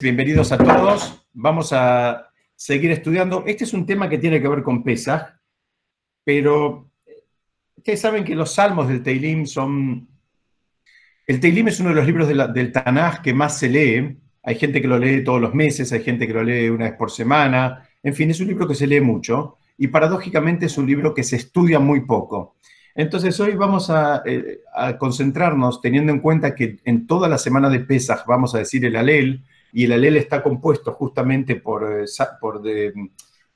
Bienvenidos a todos. Vamos a seguir estudiando. Este es un tema que tiene que ver con Pesach, pero ustedes saben que los salmos del Teilim son... El Teilim es uno de los libros del Tanaj que más se lee. Hay gente que lo lee todos los meses, hay gente que lo lee una vez por semana. En fin, es un libro que se lee mucho y paradójicamente es un libro que se estudia muy poco. Entonces hoy vamos a, eh, a concentrarnos teniendo en cuenta que en toda la semana de Pesach vamos a decir el Alel, y el alel está compuesto justamente por, eh,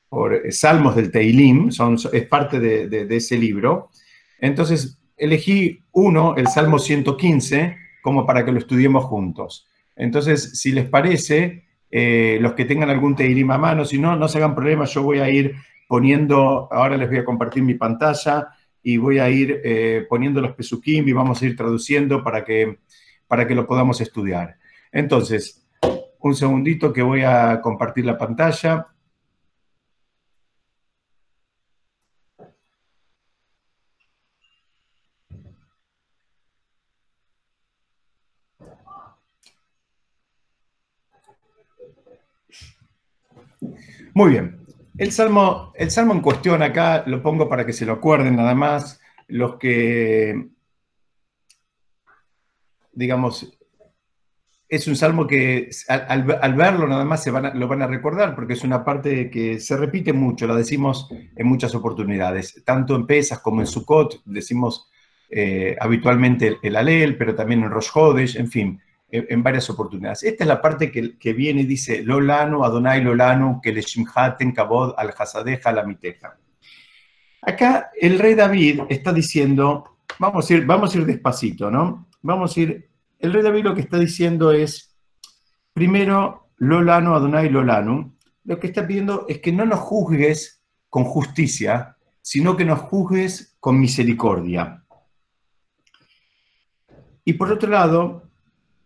por, eh, salmos del Teilim, son, es parte de, ese libro. Entonces, elegí uno, el Salmo 115, como para que lo estudiemos juntos. Entonces, si les parece, eh, los que tengan algún Teilim a mano, si no, no se hagan problemas, yo voy a ir poniendo, ahora les voy a compartir mi pantalla y voy a ir poniendo los pesukim y vamos a ir traduciendo para que, para que lo podamos estudiar. Entonces, un segundito que voy a compartir la pantalla. Muy bien. El salmo, el salmo en cuestión acá lo pongo para que se lo acuerden nada más. Los que, digamos, es un salmo que al, verlo nada más se van lo van a recordar porque es una parte que se repite mucho, la decimos en muchas oportunidades, tanto en Pesas como en Sukkot, decimos eh, habitualmente el, Alel, pero también en Rosh Hodesh, en fin, en, varias oportunidades. Esta es la parte que, viene y dice, Lolanu, Adonai Lolanu, que le shimhaten kabod al hasadeja la miteja. Acá el rey David está diciendo, vamos a ir, vamos a ir despacito, ¿no? Vamos a ir el rey David lo que está diciendo es, primero, Lolano, Adonai Lolanu, lo que está pidiendo es que no nos juzgues con justicia, sino que nos juzgues con misericordia. Y por otro lado,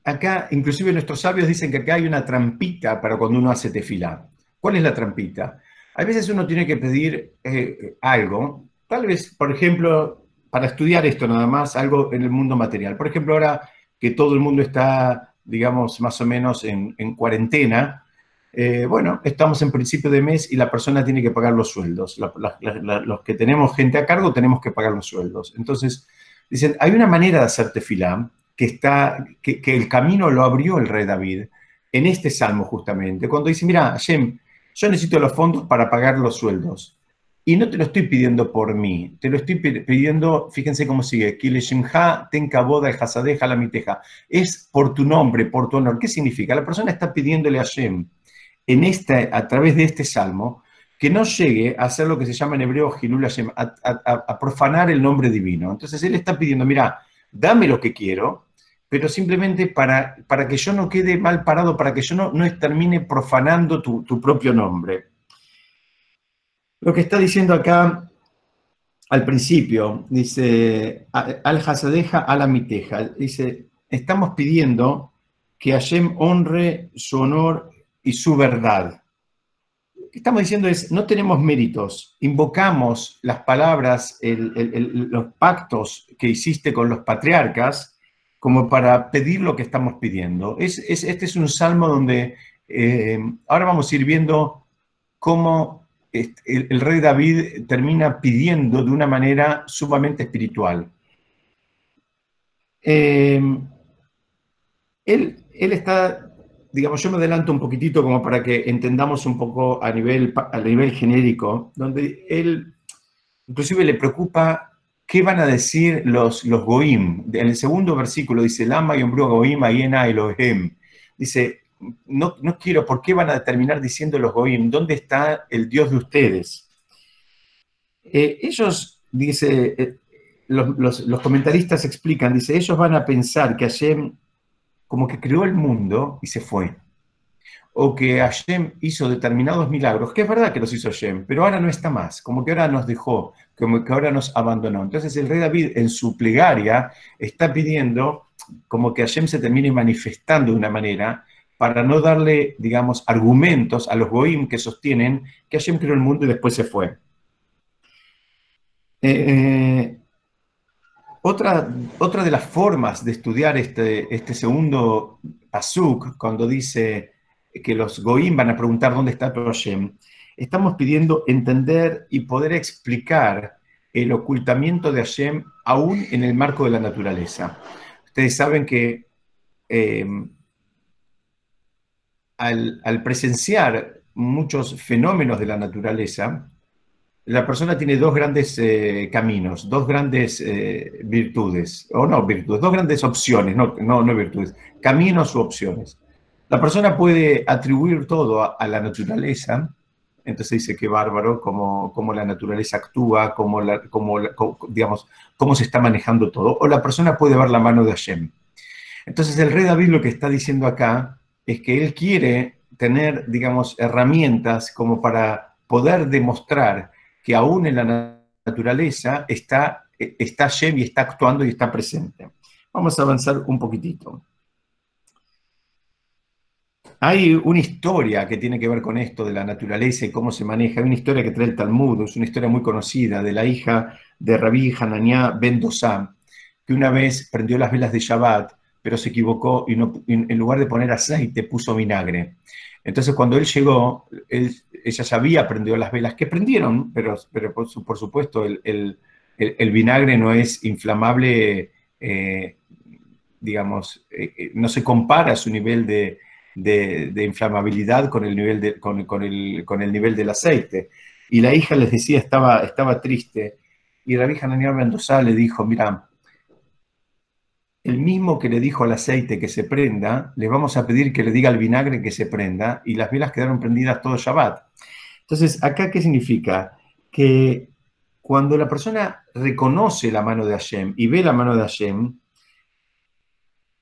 acá, inclusive nuestros sabios dicen que acá hay una trampita para cuando uno hace tefilá. ¿Cuál es la trampita? A veces uno tiene que pedir eh, algo, tal vez, por ejemplo, para estudiar esto nada más, algo en el mundo material. Por ejemplo, ahora que todo el mundo está, digamos, más o menos en, cuarentena, eh, bueno, estamos en principio de mes y la persona tiene que pagar los sueldos. los que tenemos gente a cargo tenemos que pagar los sueldos. Entonces, dicen, hay una manera de hacer tefilá que, está, que, que el camino lo abrió el rey David en este salmo justamente, cuando dice, mira, Hashem, yo necesito los fondos para pagar los sueldos. Y no te lo estoy pidiendo por mí, te lo estoy pidiendo, fíjense cómo sigue, tenka boda la miteja. Es por tu nombre, por tu honor. ¿Qué significa? La persona está pidiéndole a Shem, en este, a través de este salmo, que no llegue a hacer lo que se llama en hebreo Hilul Hashem, a, profanar el nombre divino. Entonces él está pidiendo, mira, dame lo que quiero, pero simplemente para, para que yo no quede mal parado, para que yo no, no termine profanando tu, tu propio nombre. Lo que está diciendo acá al principio, dice, al hasadeja a la miteja, dice, estamos pidiendo que Hashem honre su honor y su verdad. Lo que estamos diciendo es, no tenemos méritos, invocamos las palabras, los pactos que hiciste con los patriarcas como para pedir lo que estamos pidiendo. Es, este es un salmo donde eh, ahora vamos a ir viendo cómo el, rey David termina pidiendo de una manera sumamente espiritual. Eh, él, él, está, digamos, yo me adelanto un poquitito como para que entendamos un poco a nivel, a nivel genérico, donde él inclusive le preocupa qué van a decir los, los goim. En el segundo versículo dice, Lama y goim ayena Elohim. Dice, no, quiero, ¿por qué van a terminar diciendo los Goim? ¿Dónde está el Dios de ustedes? Eh, ellos, dice, eh, los, comentaristas explican, dice, ellos van a pensar que Hashem como que creó el mundo y se fue. O que Hashem hizo determinados milagros, que es verdad que los hizo Hashem, pero ahora no está más, como que ahora nos dejó, como que ahora nos abandonó. Entonces el rey David en su plegaria está pidiendo como que Hashem se termine manifestando de una manera para no darle, digamos, argumentos a los goim que sostienen que Hashem creó el mundo y después se fue. Eh, otra, otra, de las formas de estudiar este, este segundo pasuk, cuando dice que los Goim van a preguntar dónde está tu Hashem, estamos pidiendo entender y poder explicar el ocultamiento de Hashem aún en el marco de la naturaleza. Ustedes saben que eh, al, presenciar muchos fenómenos de la naturaleza, la persona tiene dos grandes eh, caminos, dos grandes eh, virtudes, o no virtudes, dos grandes opciones, no, no, no virtudes, caminos u opciones. La persona puede atribuir todo a, la naturaleza, entonces dice que bárbaro, cómo, la naturaleza actúa, cómo, la, digamos, cómo se está manejando todo, o la persona puede ver la mano de Hashem. Entonces el rey David lo que está diciendo acá es que él quiere tener, digamos, herramientas como para poder demostrar que aún en la naturaleza está, está y está actuando y está presente. Vamos a avanzar un poquitito. Hay una historia que tiene que ver con esto de la naturaleza y cómo se maneja. Hay una historia que trae el Talmud, es una historia muy conocida de la hija de Rabí Hananiah ben que una vez prendió las velas de Shabbat pero se equivocó y, en lugar de poner aceite puso vinagre. Entonces cuando él llegó, ella ya había prendido las velas, que prendieron, pero, por, supuesto el, vinagre no es inflamable, eh, digamos, eh, eh, no se compara su nivel de, inflamabilidad con el, nivel con, el, nivel del aceite. Y la hija les decía, estaba, triste, y la hija Hananiah Mendoza le dijo, mira, el mismo que le dijo al aceite que se prenda, le vamos a pedir que le diga al vinagre que se prenda y las velas quedaron prendidas todo Shabbat. Entonces, ¿acá qué significa? Que cuando la persona reconoce la mano de Hashem y ve la mano de Hashem,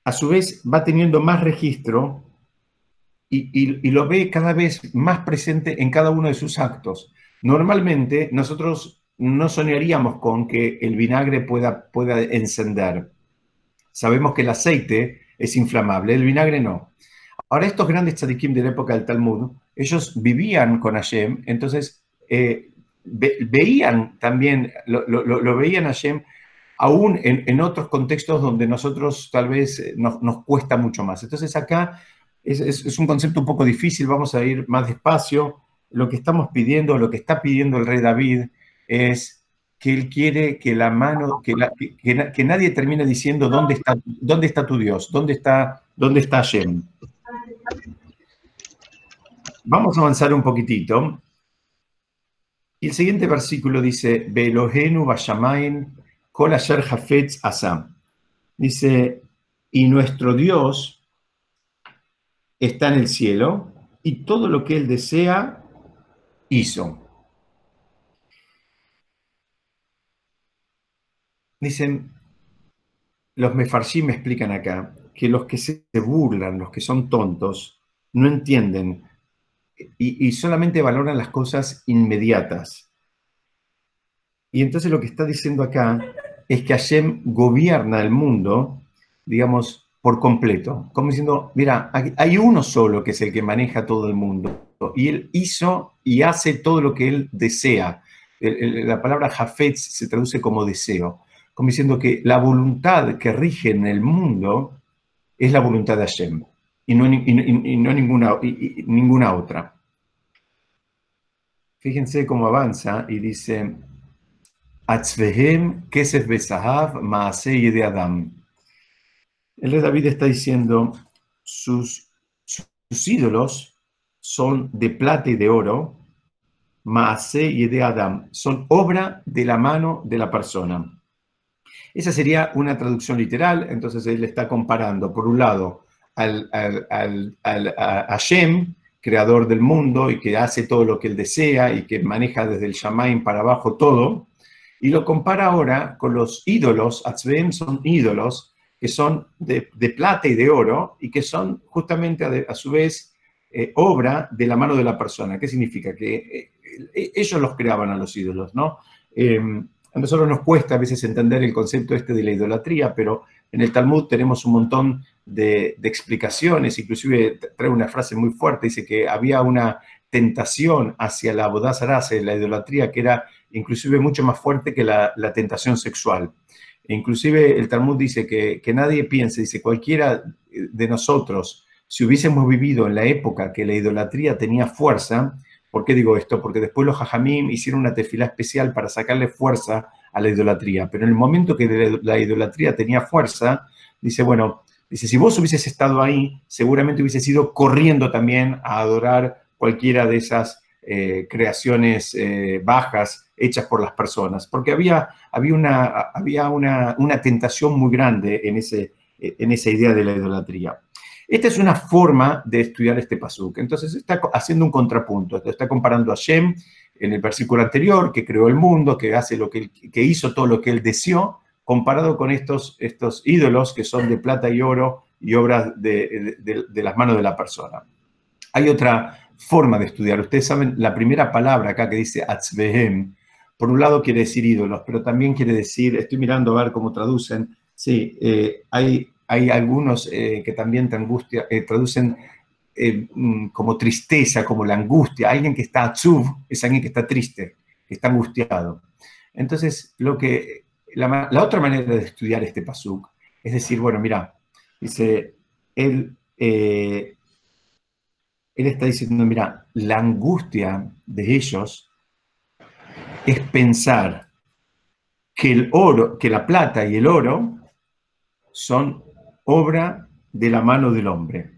a su vez va teniendo más registro y, lo ve cada vez más presente en cada uno de sus actos. Normalmente nosotros no soñaríamos con que el vinagre pueda, pueda encender Sabemos que el aceite es inflamable, el vinagre no. Ahora, estos grandes tzadikim de la época del Talmud, ellos vivían con Hashem, entonces eh, veían también, lo, veían Hashem aún en, otros contextos donde nosotros tal vez eh, nos, cuesta mucho más. Entonces acá es, es, un concepto un poco difícil, vamos a ir más despacio. Lo que estamos pidiendo, lo que está pidiendo el rey David es que él quiere que la mano, que, que, nadie termine diciendo dónde está, dónde está tu Dios, dónde está, dónde está Hashem. Vamos a avanzar un poquitito. Y el siguiente versículo dice, Belohenu Bashamain Kol Asher Hafetz Asam. Dice, y nuestro Dios está en el cielo y todo lo que él desea hizo. Dicen, los mefarshim me explican acá que los que se burlan, los que son tontos, no entienden y, solamente valoran las cosas inmediatas. Y entonces lo que está diciendo acá es que Hashem gobierna el mundo, digamos, por completo. Como diciendo, mira, hay uno solo que es el que maneja todo el mundo. Y él hizo y hace todo lo que él desea. La palabra Jafetz se traduce como deseo como diciendo que la voluntad que rige en el mundo es la voluntad de Hashem y no, ninguna, ninguna otra. Fíjense cómo avanza y dice, Atzvehem kesef besahav maasei de Adam. El rey David está diciendo, sus, sus ídolos son de plata y de oro, maasei de Adam, son obra de la mano de la persona. Esa sería una traducción literal, entonces él está comparando, por un lado, al, a Hashem, creador del mundo y que hace todo lo que él desea y que maneja desde el Shamaim para abajo todo, y lo compara ahora con los ídolos, Atzveem son ídolos que son de, plata y de oro y que son justamente a, su vez eh, obra de la mano de la persona. ¿Qué significa? Que eh, ellos los creaban a los ídolos, ¿no? Em, a nosotros nos cuesta a veces entender el concepto este de la idolatría, pero en el Talmud tenemos un montón de, explicaciones, inclusive trae una frase muy fuerte, dice que había una tentación hacia la bodazara, hacia la idolatría, que era inclusive mucho más fuerte que la, tentación sexual. E inclusive el Talmud dice que, que, nadie piense, dice cualquiera de nosotros si hubiésemos vivido en la época que la idolatría tenía fuerza, ¿por qué digo esto? Porque después los hajamim hicieron una tefilá especial para sacarle fuerza a la idolatría, pero en el momento que la idolatría tenía fuerza, dice, bueno, dice, si vos hubieses estado ahí, seguramente hubieses ido corriendo también a adorar cualquiera de esas eh, creaciones eh, bajas hechas por las personas, porque había, había, una, había una, una tentación muy grande en, ese, en esa idea de la idolatría. Esta es una forma de estudiar este pasuk. Entonces está haciendo un contrapunto. Está comparando a Shem en el versículo anterior, que creó el mundo, que hace lo que, que hizo todo lo que él deseó, comparado con estos, estos ídolos que son de plata y oro y obras de, las manos de la persona. Hay otra forma de estudiar. Ustedes saben, la primera palabra acá que dice Atzbehem, por un lado quiere decir ídolos, pero también quiere decir, estoy mirando a ver cómo traducen, sí, eh, hay hay algunos eh, que también te angustia, eh, traducen eh, mm, como tristeza, como la angustia. Alguien que está atzub es alguien que está triste, que está angustiado. Entonces, lo que, la, otra manera de estudiar este pasuk es decir, bueno, mira, dice, él, él está diciendo, mira, la angustia de ellos es pensar que el oro, que la plata y el oro son obra de la mano del hombre.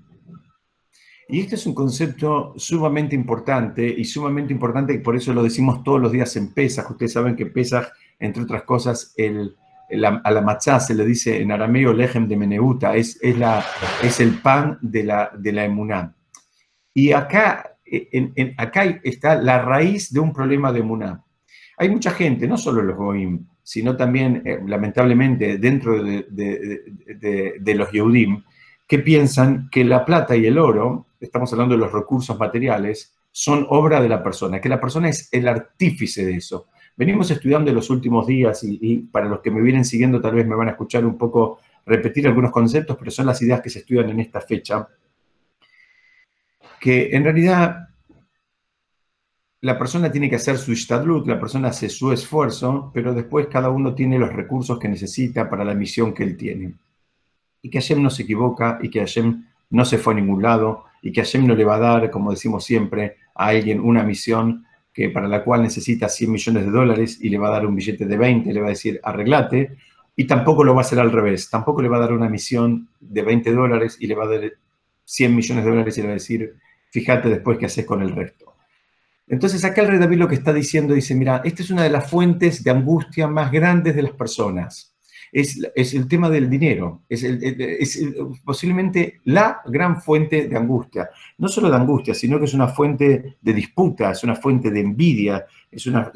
Y este es un concepto sumamente importante y sumamente importante y por eso lo decimos todos los días en Pesach. Ustedes saben que Pesach, entre otras cosas, el, a la matzá se le dice en arameo lejem de meneuta, es, es, la, es el pan de la, de la emuná. Y acá, en, acá está la raíz de un problema de emuná. Hay mucha gente, no solo los goim, sino también, eh, lamentablemente, dentro de, los Yehudim, que piensan que la plata y el oro, estamos hablando de los recursos materiales, son obra de la persona, que la persona es el artífice de eso. Venimos estudiando en los últimos días y, y, para los que me vienen siguiendo tal vez me van a escuchar un poco repetir algunos conceptos, pero son las ideas que se estudian en esta fecha, que en realidad la persona tiene que hacer su ishtadlut, la persona hace su esfuerzo, pero después cada uno tiene los recursos que necesita para la misión que él tiene. Y que Hashem no se equivoca y que Hashem no se fue a ningún lado y que Hashem no le va a dar, como decimos siempre, a alguien una misión que para la cual necesita 100 millones de dólares y le va a dar un billete de 20, le va a decir arreglate, y tampoco lo va a hacer al revés, tampoco le va a dar una misión de 20 dólares y le va a dar 100 millones de dólares y le va a decir, fíjate después qué haces con el resto. Entonces acá el rey David lo que está diciendo dice, mira, esta es una de las fuentes de angustia más grandes de las personas. Es, el tema del dinero, es, posiblemente la gran fuente de angustia. No solo de angustia, sino que es una fuente de disputa, es una fuente de envidia, es una,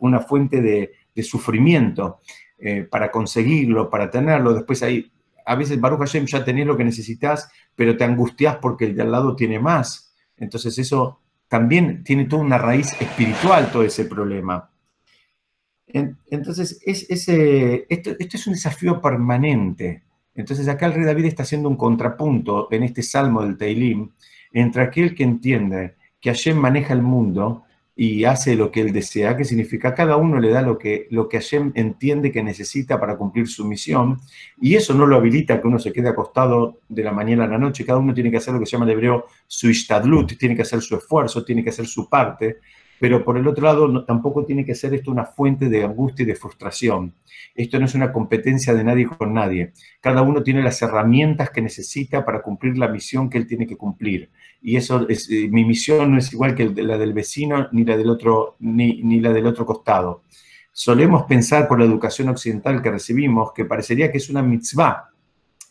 una, fuente de, sufrimiento eh, para conseguirlo, para tenerlo. Después hay, a veces Baruch Hashem ya tenés lo que necesitas, pero te angustias porque el de al lado tiene más. Entonces eso también tiene toda una raíz espiritual todo ese problema. Entonces, es, esto, es un desafío permanente. Entonces, acá el rey David está haciendo un contrapunto en este salmo del Teilim entre aquel que entiende que Hashem maneja el mundo y hace lo que él desea, que significa cada uno le da lo que, lo que Hashem entiende que necesita para cumplir su misión, y eso no lo habilita que uno se quede acostado de la mañana a la noche, cada uno tiene que hacer lo que se llama en hebreo su ishtadlut, tiene que hacer su esfuerzo, tiene que hacer su parte, pero por el otro lado tampoco tiene que ser esto una fuente de angustia y de frustración. Esto no es una competencia de nadie con nadie. Cada uno tiene las herramientas que necesita para cumplir la misión que él tiene que cumplir. Y eso es, eh, mi misión no es igual que la del vecino ni la del otro, ni, ni la del otro costado. Solemos pensar por la educación occidental que recibimos que parecería que es una mitzvah,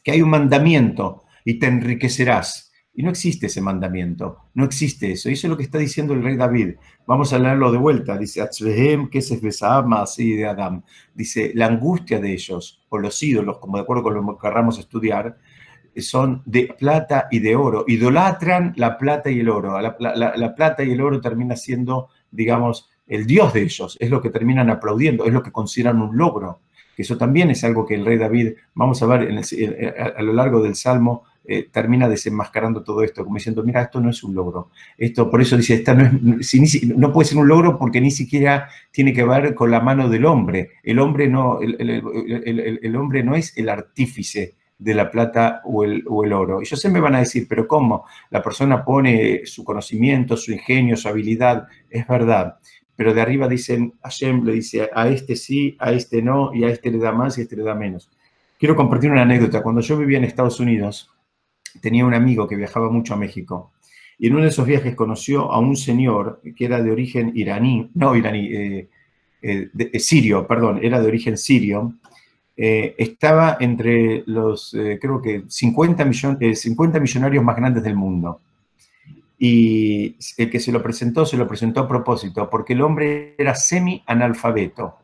que hay un mandamiento y te enriquecerás. Y no existe ese mandamiento, no existe eso. Y eso es lo que está diciendo el rey David. Vamos a leerlo de vuelta. Dice, que se así de Adam. Dice, la angustia de ellos, o los ídolos, como de acuerdo con lo que querramos estudiar, son de plata y de oro. Idolatran la plata y el oro. La, la plata y el oro termina siendo, digamos, el dios de ellos. Es lo que terminan aplaudiendo, es lo que consideran un logro. Eso también es algo que el rey David, vamos a ver a lo largo del Salmo, eh, termina desenmascarando todo esto, como diciendo, mira, esto no es un logro. Esto, por eso dice, esta no, puede ser un logro porque ni siquiera tiene que ver con la mano del hombre. El hombre no, el, hombre no es el artífice de la plata o el, o el oro. Ellos siempre van a decir, pero ¿cómo? La persona pone su conocimiento, su ingenio, su habilidad, es verdad. Pero de arriba dicen, Hashem le dice, a este sí, a este no, y a este le da más y a este le da menos. Quiero compartir una anécdota. Cuando yo vivía en Estados Unidos, tenía un amigo que viajaba mucho a México. Y en uno de esos viajes conoció a un señor que era de origen iraní, no iraní, eh, eh, eh, sirio, perdón, era de origen sirio. estaba entre los, creo que 50, 50 millonarios más grandes del mundo. Y el que se lo presentó, se lo presentó a propósito, porque el hombre era semi-analfabeto.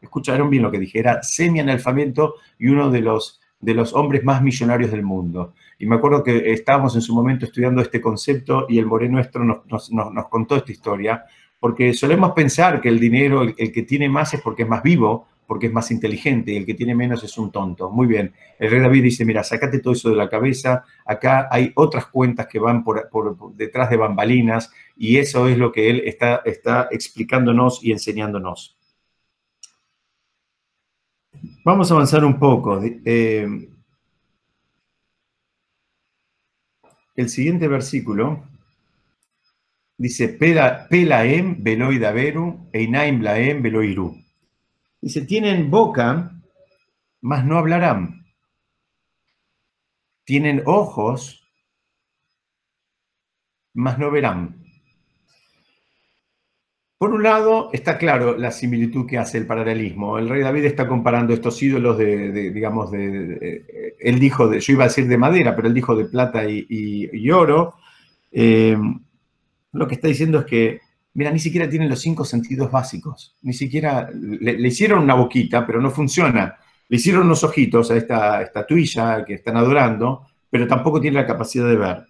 Escucharon bien lo que dije, era semi-analfabeto y uno de los, de los hombres más millonarios del mundo. Y me acuerdo que estábamos en su momento estudiando este concepto y el More nuestro nos, contó esta historia, porque solemos pensar que el dinero, el, que tiene más es porque es más vivo, porque es más inteligente, y el que tiene menos es un tonto. Muy bien. El rey David dice, mira, sacate todo eso de la cabeza, acá hay otras cuentas que van por, detrás de bambalinas, y eso es lo que él está, está explicándonos y enseñándonos. Vamos a avanzar un poco. Eh, el siguiente versículo dice, Pelaem veloi daveru, einaim laem veloiru. Dice, tienen boca, mas no hablarán. Tienen ojos, mas no verán. Por un lado, está claro la similitud que hace el paralelismo. El rey David está comparando estos ídolos de, digamos, de, él dijo, de, yo iba a decir de madera, pero él dijo de plata y, oro. Eh, lo que está diciendo es que, mira, ni siquiera tienen los cinco sentidos básicos. Ni siquiera, le, hicieron una boquita, pero no funciona. Le hicieron unos ojitos a esta estatuilla que están adorando, pero tampoco tiene la capacidad de ver.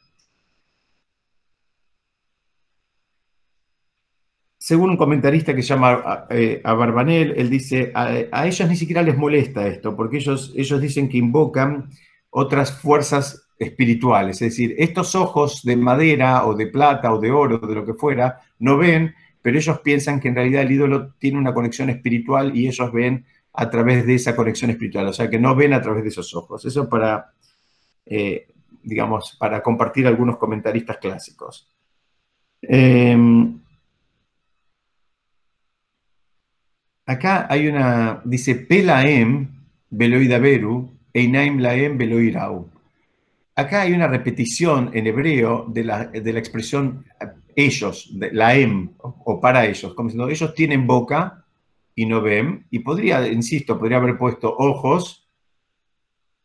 Según un comentarista que llama eh, a, Barbanel, él dice, a, ellos ni siquiera les molesta esto, porque ellos, ellos dicen que invocan otras fuerzas espirituales, es decir, estos ojos de madera o de plata o de oro, de lo que fuera, no ven, pero ellos piensan que en realidad el ídolo tiene una conexión espiritual y ellos ven a través de esa conexión espiritual, o sea que no ven a través de esos ojos. Eso para, eh, digamos, para compartir algunos comentaristas clásicos. Em, Acá hay una, dice Pelaem, Beloidaberu, Einaim Laem, Beloirau. Acá hay una repetición en hebreo de la, de la expresión ellos, de Laem, o para ellos, como diciendo, ellos tienen boca y no ven, y podría, insisto, podría haber puesto ojos,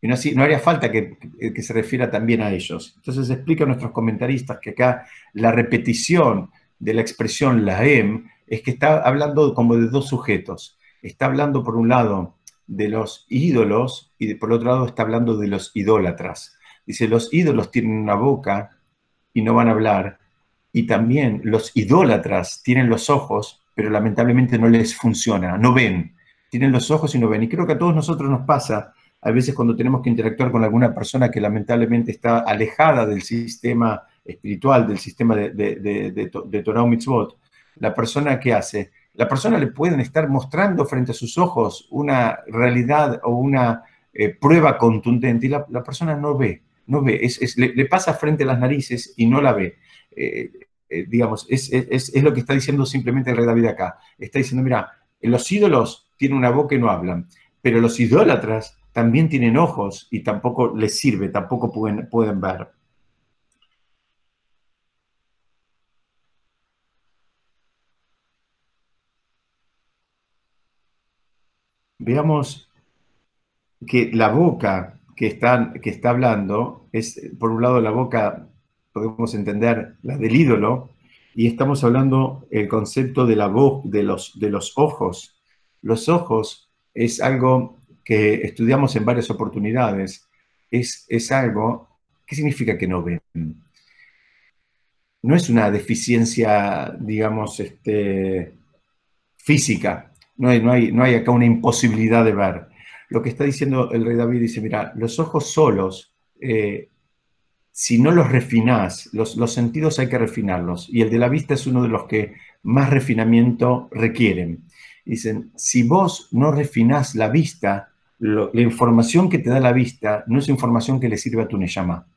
y no, no haría falta que, que, se refiera también a ellos. Entonces explica a nuestros comentaristas que acá la repetición de la expresión Laem es que está hablando como de dos sujetos. Está hablando por un lado de los ídolos y por otro lado está hablando de los idólatras. Dice, los ídolos tienen una boca y no van a hablar. Y también los idólatras tienen los ojos, pero lamentablemente no les funciona, no ven. Tienen los ojos y no ven. Y creo que a todos nosotros nos pasa, a veces cuando tenemos que interactuar con alguna persona que lamentablemente está alejada del sistema espiritual, del sistema de, de, de, de Torah Mitzvot, la persona que hace, la persona le pueden estar mostrando frente a sus ojos una realidad o una eh, prueba contundente y la, persona no ve, no ve, es, le, pasa frente a las narices y no la ve. Eh, eh, digamos, es, lo que está diciendo simplemente el rey David acá. Está diciendo, mira, los ídolos tienen una boca y no hablan, pero los idólatras también tienen ojos y tampoco les sirve, tampoco pueden, pueden ver. Veamos que la boca que está, que está hablando es, por un lado, la boca, podemos entender, la del ídolo, y estamos hablando el concepto de la voz, de los, de los ojos. Los ojos es algo que estudiamos en varias oportunidades. Es, es algo, ¿qué significa que no ven? No es una deficiencia, digamos, este, física, no hay, no, hay, no hay acá una imposibilidad de ver. Lo que está diciendo el rey David dice, mira, los ojos solos, eh, si no los refinás, los, los sentidos hay que refinarlos. Y el de la vista es uno de los que más refinamiento requieren. Dicen, si vos no refinás la vista, la información que te da la vista no es información que le sirve a tu Neyama.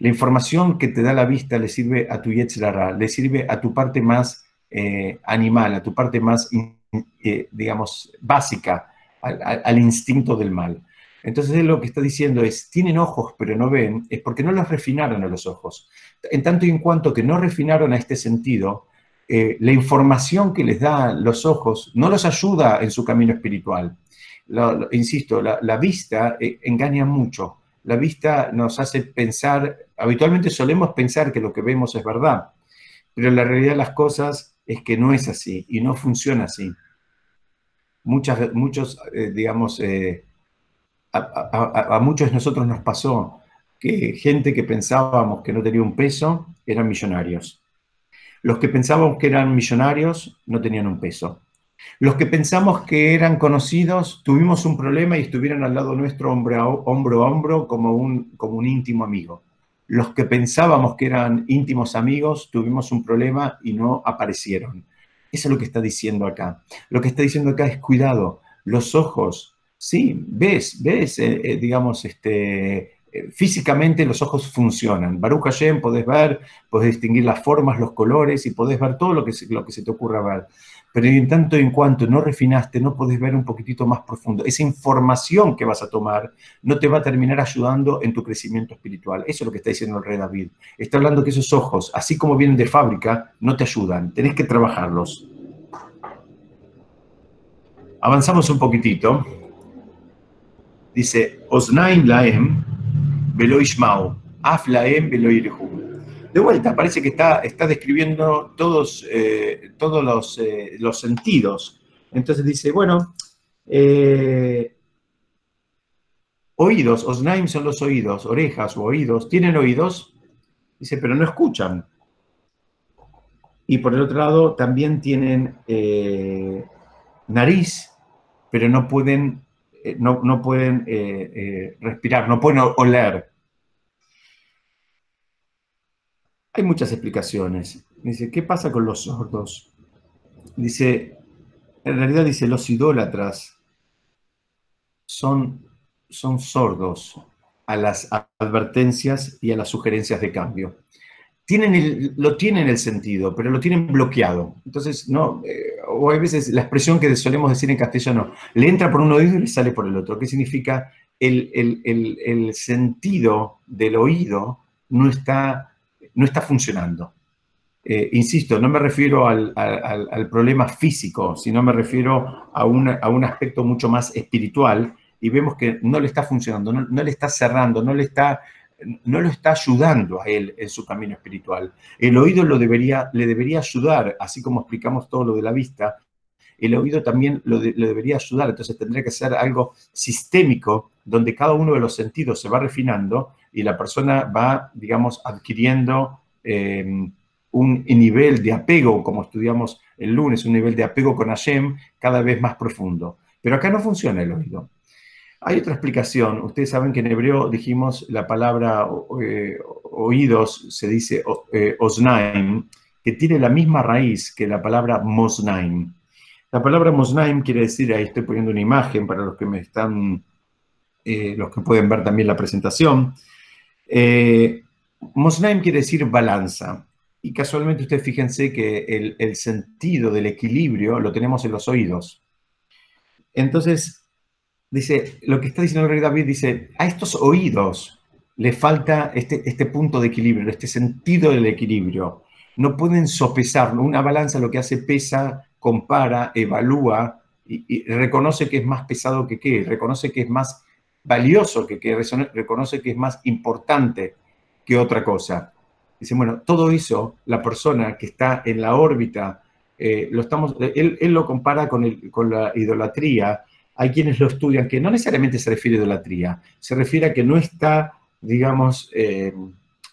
La información que te da la vista le sirve a tu Yetzirara, le sirve a tu parte más eh, animal, a tu parte más, eh, digamos, básica, al, instinto del mal. Entonces lo que está diciendo es, tienen ojos pero no ven, es porque no los refinaron a los ojos. En tanto y en cuanto que no refinaron a este sentido, eh, la información que les da los ojos no los ayuda en su camino espiritual. insisto, la, vista eh, engaña mucho. La vista nos hace pensar, habitualmente solemos pensar que lo que vemos es verdad, pero la realidad las cosas es que no es así y no funciona así. Muchas, muchos, eh, digamos, a, muchos de nosotros nos pasó que gente que pensábamos que no tenía un peso eran millonarios. Los que pensábamos que eran millonarios no tenían un peso. Los que pensamos que eran conocidos tuvimos un problema y estuvieron al lado nuestro hombro a hombro, hombro como un, como un íntimo amigo. Los que pensábamos que eran íntimos amigos tuvimos un problema y no aparecieron. Eso es lo que está diciendo acá. Lo que está diciendo acá es cuidado. Los ojos Sí, ves, ves, eh, eh, digamos, este, eh, físicamente los ojos funcionan. Baruch Hashem podés ver, podés distinguir las formas, los colores y podés ver todo lo que, se, lo que se te ocurra ver. Pero en tanto en cuanto no refinaste, no podés ver un poquitito más profundo. Esa información que vas a tomar no te va a terminar ayudando en tu crecimiento espiritual. Eso es lo que está diciendo el rey David. Está hablando que esos ojos, así como vienen de fábrica, no te ayudan. Tenés que trabajarlos. Avanzamos un poquitito. Dice, Osnaim laem velo af laem De vuelta, parece que está, está describiendo todos, eh, todos los, eh, los, sentidos. Entonces dice, bueno, eh, oídos, Osnaim son los oídos, orejas o oídos, tienen oídos, dice, pero no escuchan. Y por el otro lado, también tienen nariz, pero no pueden eh, no, pueden respirar, no pueden oler. Hay muchas explicaciones. Dice, ¿qué pasa con los sordos? Dice, en realidad dice, los idólatras son, son sordos a las advertencias y a las sugerencias de cambio tienen lo tienen el sentido, pero lo tienen bloqueado. Entonces, no, eh, o hay veces la expresión que solemos decir en castellano, le entra por un oído y le sale por el otro. ¿Qué significa? El, sentido del oído no está, no está funcionando. Eh, insisto, no me refiero al, problema físico, sino me refiero a, a, un aspecto mucho más espiritual y vemos que no le está funcionando, no le está cerrando, no le está no lo está ayudando a él en su camino espiritual. El oído lo debería, le debería ayudar, así como explicamos todo lo de la vista, el oído también lo, debería ayudar, entonces tendría que ser algo sistémico, donde cada uno de los sentidos se va refinando y la persona va, digamos, adquiriendo eh, un nivel de apego, como estudiamos el lunes, un nivel de apego con Hashem cada vez más profundo. Pero acá no funciona el oído. Hay otra explicación. Ustedes saben que en hebreo dijimos la palabra eh, oídos, se dice eh, osnaim, que tiene la misma raíz que la palabra mosnaim. La palabra mosnaim quiere decir, ahí estoy poniendo una imagen para los que me están, eh, los que pueden ver también la presentación. mosnaim quiere decir balanza. Y casualmente ustedes fíjense que el, el sentido del equilibrio lo tenemos en los oídos. Entonces, dice, lo que está diciendo el rey David dice, a estos oídos le falta este, este punto de equilibrio, este sentido del equilibrio. No pueden sopesar, una balanza lo que hace pesa, compara, evalúa y, reconoce que es más pesado que qué, reconoce que es más valioso que qué, reconoce que es más importante que otra cosa. Dice, bueno, todo eso, la persona que está en la órbita, eh, lo estamos, él, lo compara con, con la idolatría, hay quienes lo estudian, que no necesariamente se refiere a idolatría, se refiere a que no está, digamos, eh,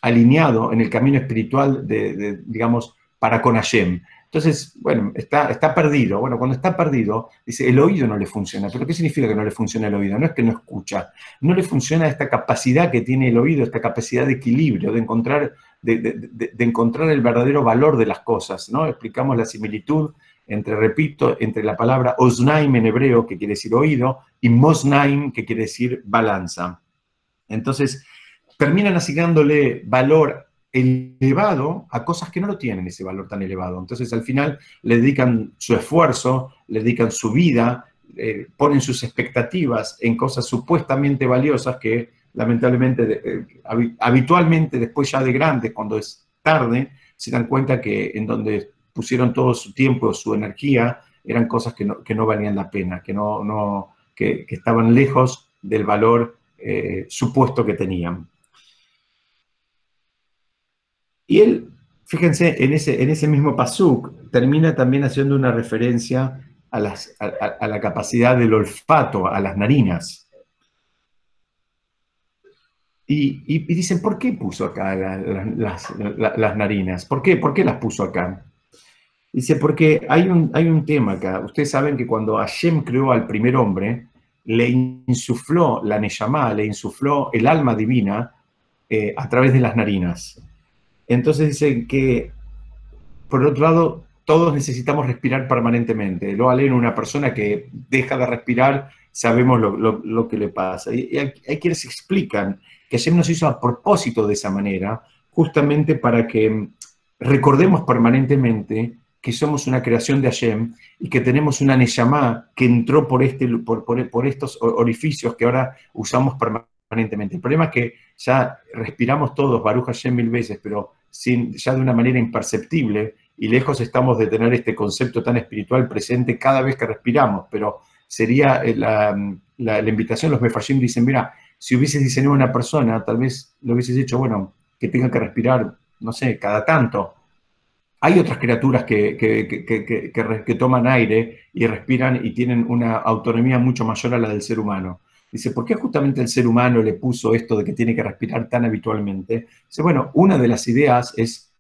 alineado en el camino espiritual, de, digamos, para con Hashem. Entonces, bueno, está, está perdido. Bueno, cuando está perdido, dice, el oído no le funciona. ¿Pero qué significa que no le funciona el oído? No es que no escucha, no le funciona esta capacidad que tiene el oído, esta capacidad de equilibrio, de encontrar, de, encontrar el verdadero valor de las cosas, ¿no? Explicamos la similitud entre, repito, entre la palabra osnaim en hebreo, que quiere decir oído, y mosnaim, que quiere decir balanza. Entonces, terminan asignándole valor elevado a cosas que no lo tienen ese valor tan elevado. Entonces, al final, le dedican su esfuerzo, le dedican su vida, eh, ponen sus expectativas en cosas supuestamente valiosas que lamentablemente, eh, habitualmente después ya de grandes, cuando es tarde, se dan cuenta que en donde pusieron todo su tiempo, su energía, eran cosas que no, valían la pena, que, no, no que, estaban lejos del valor eh, supuesto que tenían. Y él, fíjense, en ese, en ese mismo pasuk, termina también haciendo una referencia a, las, la capacidad del olfato, a las narinas. Y, dicen, ¿por qué puso acá las, narinas? ¿Por qué? ¿Por qué las puso acá? Dice, porque hay un, hay un tema acá. Ustedes saben que cuando Hashem creó al primer hombre, le insufló la Neyamá, le insufló el alma divina eh, a través de las narinas. Entonces dicen que, por otro lado, todos necesitamos respirar permanentemente. Lo en una persona que deja de respirar, sabemos lo, que le pasa. Y hay, quienes explican que Hashem nos hizo a propósito de esa manera, justamente para que recordemos permanentemente que somos una creación de Hashem y que tenemos una Neshama que entró por, este, por, por estos orificios que ahora usamos permanentemente. El problema es que ya respiramos todos Baruch Hashem mil veces, pero sin, ya de una manera imperceptible, y lejos estamos de tener este concepto tan espiritual presente cada vez que respiramos, pero sería eh, la, la, invitación, los Mefashim dicen, mira, si hubieses diseñado una persona, tal vez lo hubieses dicho, bueno, que tenga que respirar, no sé, cada tanto. Hay otras criaturas que, que, que, que, toman aire y respiran y tienen una autonomía mucho mayor a la del ser humano. Dice, ¿por qué justamente el ser humano le puso esto de que tiene que respirar tan habitualmente? Dice, bueno, una de las ideas es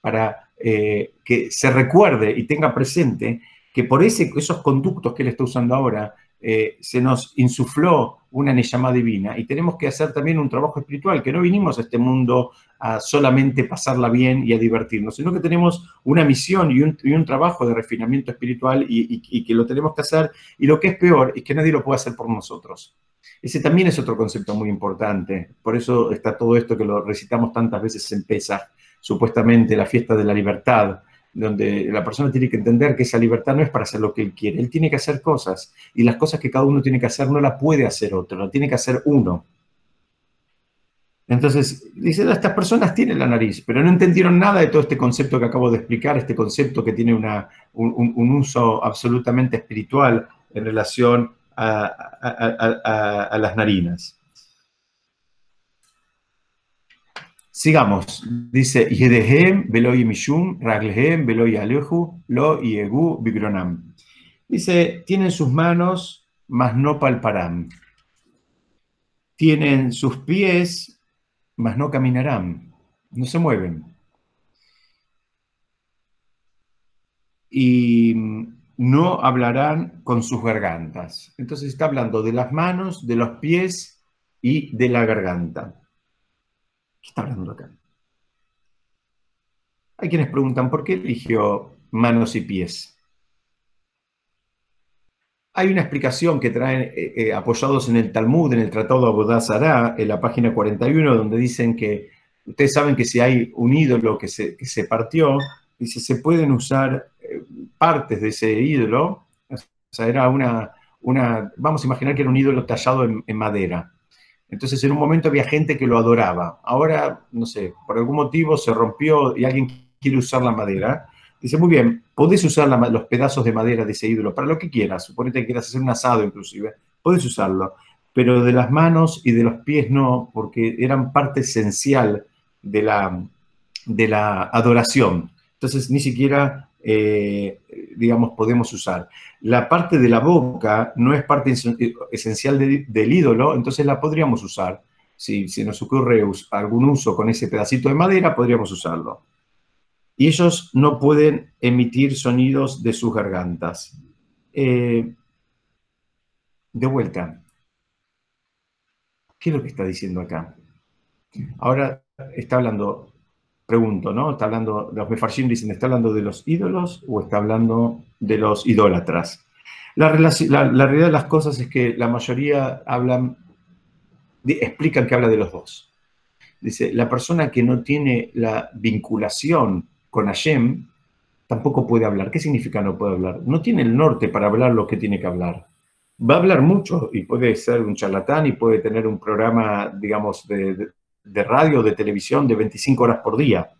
para eh, que se recuerde y tenga presente que por ese, esos conductos que él está usando ahora, eh, se nos insufló una Neyamá divina y tenemos que hacer también un trabajo espiritual, que no vinimos a este mundo a solamente pasarla bien y a divertirnos, sino que tenemos una misión y un, trabajo de refinamiento espiritual y, y, que lo tenemos que hacer. Y lo que es peor es que nadie lo puede hacer por nosotros. Ese también es otro concepto muy importante, por eso está todo esto que lo recitamos tantas veces en Pesach, supuestamente la fiesta de la libertad, donde la persona tiene que entender que esa libertad no es para hacer lo que él quiere, él tiene que hacer cosas, y las cosas que cada uno tiene que hacer no las puede hacer otro, las tiene que hacer uno. Entonces, dice, estas personas tienen la nariz, pero no entendieron nada de todo este concepto que acabo de explicar, este concepto que tiene una, un, uso absolutamente espiritual en relación a, a las narinas. Sigamos. Dice, Yedehem veloy mishum, raglehem aleju, lo yegu bigronam. Dice, tienen sus manos, mas no palparán. Tienen sus pies, mas no caminarán. No se mueven. Y no hablarán con sus gargantas. Entonces está hablando de las manos, de los pies y de la garganta. ¿Qué está hablando acá? Hay quienes preguntan, ¿por qué eligió manos y pies? Hay una explicación que traen eh, eh, apoyados en el Talmud, en el Tratado de Abodazara, en la página 41, donde dicen que ustedes saben que si hay un ídolo que se, partió, dice, se pueden usar eh, partes de ese ídolo, o sea, era una, una, vamos a imaginar que era un ídolo tallado en madera. Entonces en un momento había gente que lo adoraba. Ahora, no sé, por algún motivo se rompió y alguien quiere usar la madera. Dice, muy bien, podés usar los pedazos de madera de ese ídolo para lo que quieras. Suponete que quieras hacer un asado inclusive. Podés usarlo. Pero de las manos y de los pies no, porque eran parte esencial de la, de la adoración. Entonces ni siquiera eh, digamos, podemos usar. La parte de la boca no es parte esencial del ídolo, entonces la podríamos usar. Si, si nos ocurre algún uso con ese pedacito de madera, podríamos usarlo. Y ellos no pueden emitir sonidos de sus gargantas. Eh, de vuelta, ¿qué es lo que está diciendo acá? Ahora está hablando pregunto, ¿no? Está hablando, los Mefarshim dicen, ¿está hablando de los ídolos o está hablando de los idólatras? La, realidad de las cosas es que la mayoría hablan, explican que habla de los dos. Dice, la persona que no tiene la vinculación con Hashem tampoco puede hablar. ¿Qué significa no puede hablar? No tiene el norte para hablar lo que tiene que hablar. Va a hablar mucho y puede ser un charlatán y puede tener un programa, digamos, de, de radio, de televisión de 25 horas por día.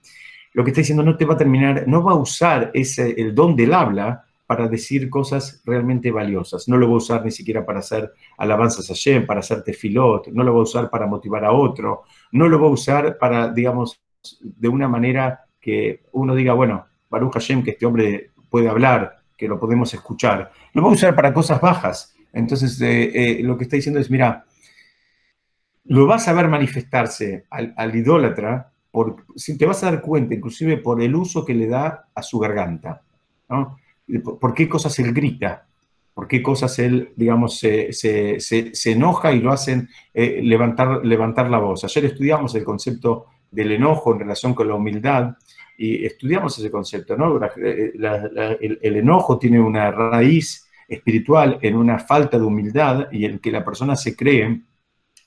Lo que está diciendo no te va a terminar, no va a usar ese, el don del habla para decir cosas realmente valiosas. No lo va a usar ni siquiera para hacer alabanzas a Shem, para hacer tefilot, no lo va a usar para motivar a otro, no lo va a usar para, digamos, de una manera que uno diga, bueno, Baruch Hashem, que este hombre puede hablar, que lo podemos escuchar. Lo va a usar para cosas bajas. Entonces, eh, eh, lo que está diciendo es, mira, lo vas a ver manifestarse al, idólatra, por, te vas a dar cuenta, inclusive por el uso que le da a su garganta. ¿no? ¿Por qué cosas él grita? ¿Por qué cosas él, digamos, se, enoja y lo hacen eh, levantar, levantar la voz? Ayer estudiamos el concepto del enojo en relación con la humildad y estudiamos ese concepto, ¿no? el, el, enojo tiene una raíz espiritual en una falta de humildad y en que la persona se cree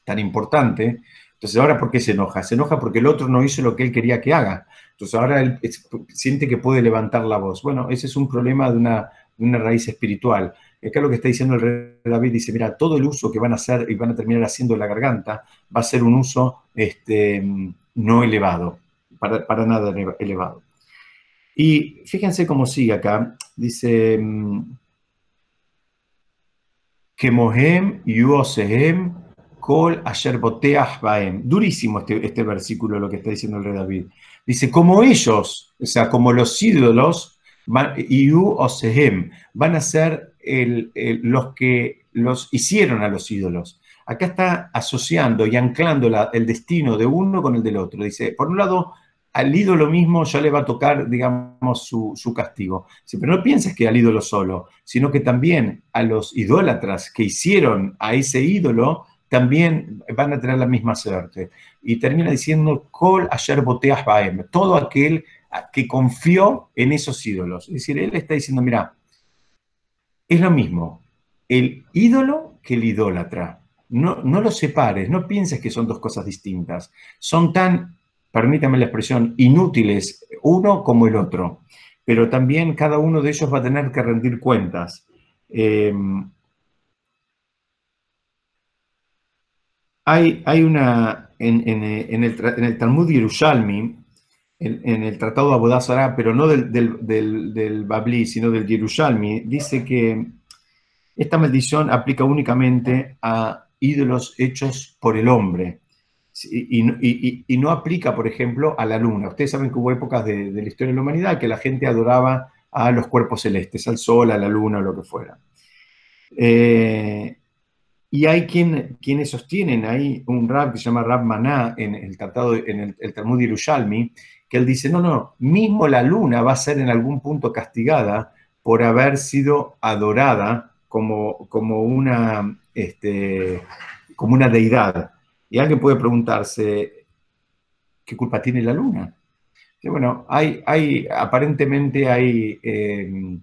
tan importante. Entonces, ahora, ¿por qué se enoja? Se enoja porque el otro no hizo lo que él quería que haga. Entonces, ahora él siente que puede levantar la voz. Bueno, ese es un problema de una, una raíz espiritual. Acá lo que está diciendo el rey David dice, mira, todo el uso que van a hacer y van a terminar haciendo la garganta va a ser un uso este, no elevado, para, para nada elevado. Y fíjense cómo sigue acá. Dice, que Mohem Yuosehem Kol Asher Baem. Durísimo este, este versículo, lo que está diciendo el rey David. Dice, como ellos, o sea, como los ídolos, Iu Osehem, van a ser los que los hicieron a los ídolos. Acá está asociando y anclando el destino de uno con el del otro. Dice, por un lado, al ídolo mismo ya le va a tocar, digamos, su castigo. pero no pienses que al ídolo solo, sino que también a los idólatras que hicieron a ese ídolo también van a tener la misma suerte. Y termina diciendo, Kol ayer boteas baem, todo aquel que confió en esos ídolos. Es decir, él está diciendo, mira, es lo mismo, el ídolo que el idólatra. No, no los separes, no pienses que son dos cosas distintas. Son tan, permítame la expresión, inútiles uno como el otro. Pero también cada uno de ellos va a tener que rendir cuentas. Eh, Hay, una, en, el, Talmud Yerushalmi, en, el Tratado de Abodazara, pero no del, del, sino del Yerushalmi, dice que esta maldición aplica únicamente a ídolos hechos por el hombre. Y, no aplica, por ejemplo, a la luna. Ustedes saben que hubo épocas de, la historia de la humanidad que la gente adoraba a los cuerpos celestes, al sol, a la luna, o lo que fuera. Eh, y hay quien, quienes sostienen, hay un rab que se llama Rab Maná en el tratado, en el, Talmud Yerushalmi, que él dice, no, no, mismo la luna va a ser en algún punto castigada por haber sido adorada como, como, una, este, como una deidad. Y alguien puede preguntarse, ¿qué culpa tiene la luna? Bueno, hay, hay, aparentemente hay... Eh,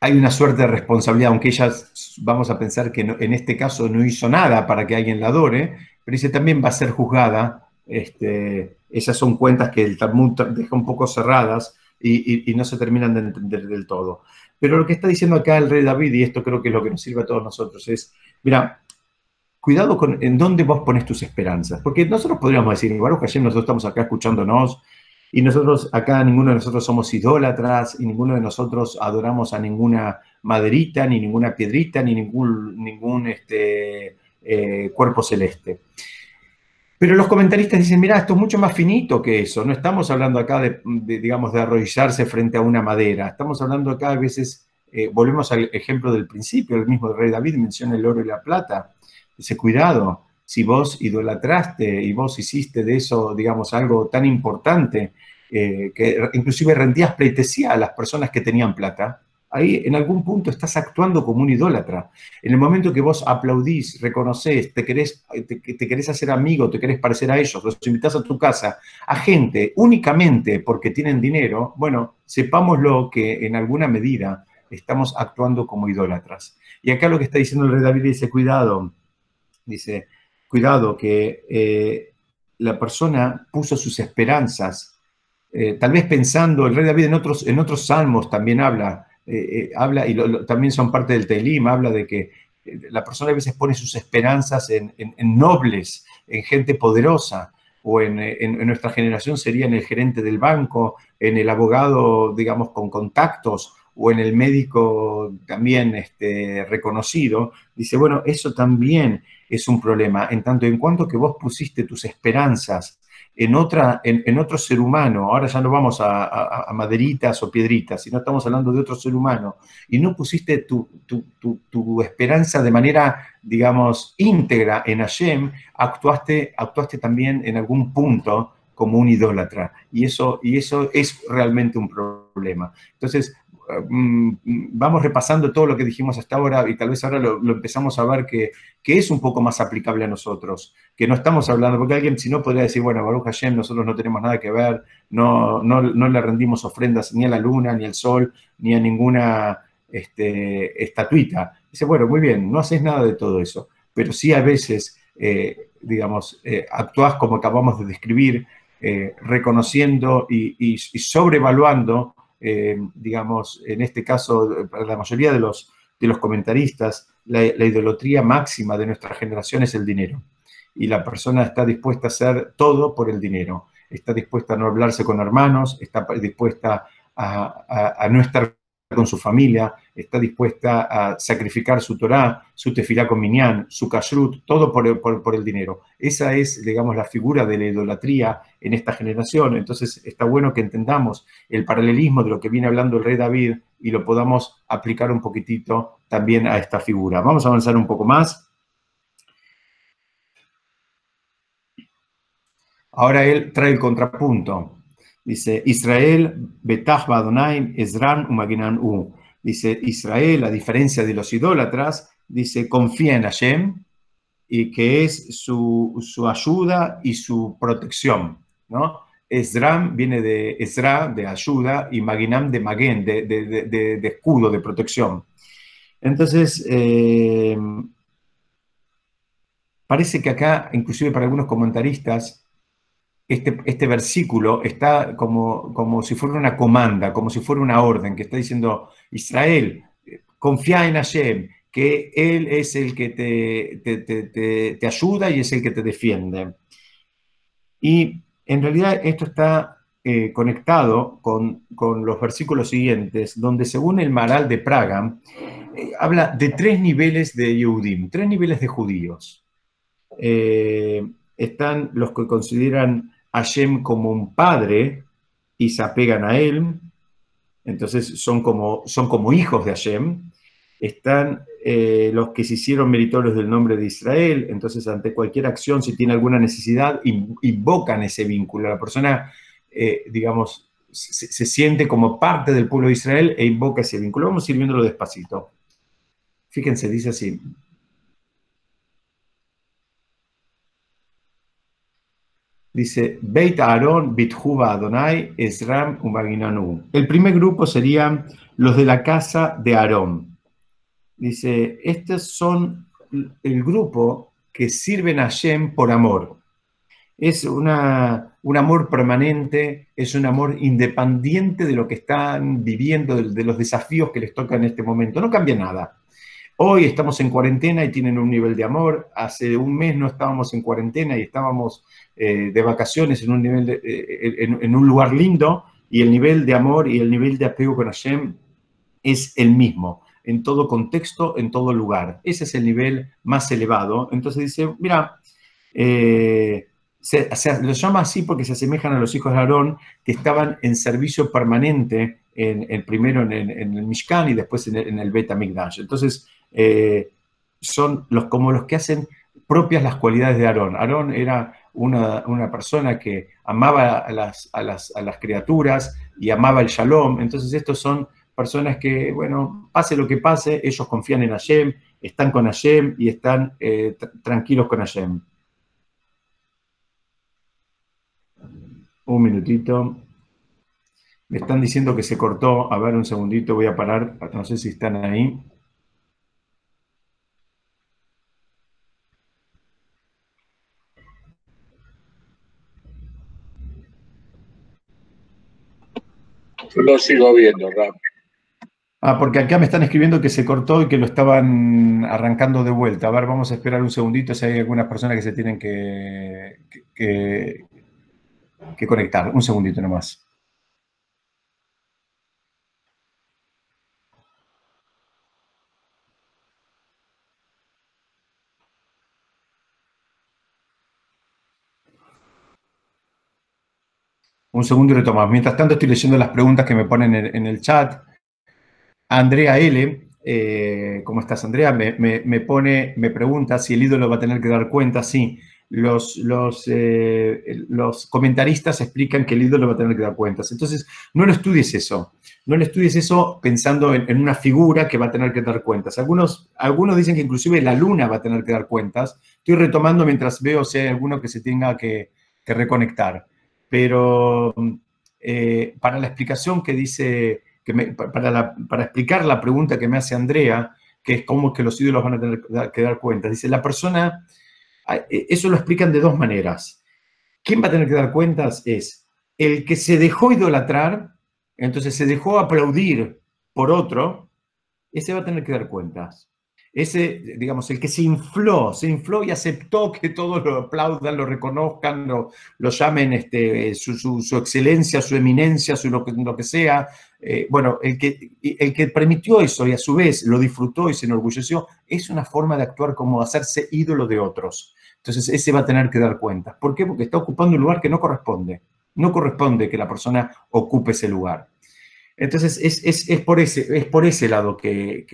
hay una suerte de responsabilidad, aunque ella, vamos a pensar que en este caso no hizo nada para que alguien la adore, pero dice también va a ser juzgada. Este, esas son cuentas que el Talmud deja un poco cerradas y, no se terminan de entender del todo. Pero lo que está diciendo acá el rey David, y esto creo que es lo que nos sirve a todos nosotros, es, mira, cuidado con en dónde vos pones tus esperanzas, porque nosotros podríamos decir, que ayer nosotros estamos acá escuchándonos, y nosotros, acá ninguno de nosotros somos idólatras y ninguno de nosotros adoramos a ninguna maderita, ni ninguna piedrita, ni ningún, ningún este, eh, cuerpo celeste. Pero los comentaristas dicen, mira, esto es mucho más finito que eso. No estamos hablando acá de, digamos, de arrodillarse frente a una madera. Estamos hablando acá a veces, eh, volvemos al ejemplo del principio, el mismo rey David menciona el oro y la plata. Dice, cuidado, si vos idolatraste y vos hiciste de eso, digamos, algo tan importante, eh, que inclusive rendías pleitesía a las personas que tenían plata, ahí en algún punto estás actuando como un idólatra. En el momento que vos aplaudís, reconoces, te querés, te, querés hacer amigo, te querés parecer a ellos, los invitás a tu casa, a gente únicamente porque tienen dinero, bueno, sepámoslo que en alguna medida estamos actuando como idólatras. Y acá lo que está diciendo el rey David dice, cuidado, dice, cuidado que eh, la persona puso sus esperanzas, eh, tal vez pensando, el rey David en otros, en otros salmos también habla, eh, habla y también son parte del Telim, habla de que la persona a veces pone sus esperanzas en, nobles, en gente poderosa, o en, en, nuestra generación sería en el gerente del banco, en el abogado, digamos, con contactos, o en el médico también este, reconocido, dice, bueno, eso también es un problema, en tanto en cuanto que vos pusiste tus esperanzas en, otra, en, otro ser humano, ahora ya no vamos a, maderitas o piedritas, sino estamos hablando de otro ser humano, y no pusiste tu, tu, esperanza de manera, digamos, íntegra en Hashem, actuaste, actuaste también en algún punto como un idólatra. Y eso, y eso es realmente un problema. Entonces, vamos repasando todo lo que dijimos hasta ahora y tal vez ahora lo, empezamos a ver que, es un poco más aplicable a nosotros, que no estamos hablando, porque alguien si no podría decir, bueno, Baruch Hashem, nosotros no tenemos nada que ver, no, no, le rendimos ofrendas ni a la luna, ni al sol, ni a ninguna este, estatuita. Dice, bueno, muy bien, no haces nada de todo eso, pero sí a veces, eh, digamos, eh, actúas como acabamos de describir, eh, reconociendo y sobrevaluando eh, digamos, en este caso, para la mayoría de los, de los comentaristas, la, idolatría máxima de nuestra generación es el dinero. Y la persona está dispuesta a hacer todo por el dinero. Está dispuesta a no hablarse con hermanos, está dispuesta a, a no estar con su familia, está dispuesta a sacrificar su Torah, su tefilá con minyan, su kashrut, todo por, por, el dinero. Esa es, digamos, la figura de la idolatría en esta generación. Entonces, está bueno que entendamos el paralelismo de lo que viene hablando el rey David y lo podamos aplicar un poquitito también a esta figura. Vamos a avanzar un poco más. Ahora él trae el contrapunto. Dice, Israel, Betach Badonaim, Ezran, Umaginan U. Dice, Israel, a diferencia de los idólatras, dice, confía en Hashem y que es su, ayuda y su protección, ¿no? Esdram viene de Ezra, de ayuda, y Maginam de Magen, de, escudo, de protección. Entonces, eh, parece que acá, inclusive para algunos comentaristas, este, este, versículo está como, como si fuera una comanda, como si fuera una orden que está diciendo, Israel, confía en Hashem, que Él es el que te, te, ayuda y es el que te defiende. Y en realidad esto está eh, conectado con, los versículos siguientes, donde según el Maral de Praga, eh, habla de tres niveles de Yehudim, tres niveles de judíos. Eh, están los que consideran Hashem como un padre y se apegan a él, entonces son como, son como hijos de Hashem. Están eh, los que se hicieron meritorios del nombre de Israel, entonces ante cualquier acción, si tiene alguna necesidad, invocan ese vínculo. La persona, eh, digamos, se, se, siente como parte del pueblo de Israel e invoca ese vínculo. Vamos a ir despacito. Fíjense, dice así. Dice, Beit Aaron, Bithuba Adonai, Esram, Umaginanu. El primer grupo serían los de la casa de Aarón. Dice, estos son el grupo que sirven a Shem por amor. Es una, un amor permanente, es un amor independiente de lo que están viviendo, de, de los desafíos que les toca en este momento. No cambia nada. Hoy estamos en cuarentena y tienen un nivel de amor. Hace un mes no estábamos en cuarentena y estábamos eh, de vacaciones en un, nivel eh, en, un lugar lindo y el nivel de amor y el nivel de apego con Hashem es el mismo en todo contexto, en todo lugar. Ese es el nivel más elevado. Entonces dice, mira, eh, se, los llama así porque se asemejan a los hijos de Aarón que estaban en servicio permanente en, primero en, el Mishkan y después en el, en el Entonces, son los, como los que hacen propias las cualidades de Aarón. Aarón era una, persona que amaba a las, a, las, criaturas y amaba el shalom. Entonces estos son personas que, bueno, pase lo que pase, ellos confían en Hashem, están con Hashem y están eh, tranquilos con Hashem. Un minutito. Me están diciendo que se cortó. A ver, un segundito, voy a parar. No sé si están ahí. Lo sigo viendo, Ram. Ah, porque acá me están escribiendo que se cortó y que lo estaban arrancando de vuelta. A ver, vamos a esperar un segundito si hay algunas personas que se tienen que, que conectar. Un segundito nomás. Un segundo y retomamos. Mientras tanto estoy leyendo las preguntas que me ponen en, el chat. Andrea L., eh, ¿cómo estás Andrea? Me, pone, me pregunta si el ídolo va a tener que dar cuenta. Sí, los, los, eh, los comentaristas explican que el ídolo va a tener que dar cuentas. Entonces, no lo estudies eso. No lo estudies eso pensando en, una figura que va a tener que dar cuentas. Algunos, algunos dicen que inclusive la luna va a tener que dar cuentas. Estoy retomando mientras veo si hay alguno que se tenga que reconectar pero eh, para la explicación que dice, para, explicar la pregunta que me hace Andrea, que es cómo es que los ídolos van a tener que dar cuenta, dice, la persona, e, eso lo explican de dos maneras. ¿Quién va a tener que dar cuentas? Es el que se dejó idolatrar, entonces se dejó aplaudir por otro, ese va a tener que dar cuentas ese, digamos, el que se infló, se infló y aceptó que todos lo aplaudan, lo reconozcan, lo, llamen este, su, excelencia, su eminencia, su lo, que, lo que sea. Eh, bueno, el que, el que permitió eso y a su vez lo disfrutó y se enorgulleció, es una forma de actuar como hacerse ídolo de otros. Entonces, ese va a tener que dar cuenta. ¿Por qué? Porque está ocupando un lugar que no corresponde. No corresponde que la persona ocupe ese lugar. Entonces, es, por, ese, es por ese lado que,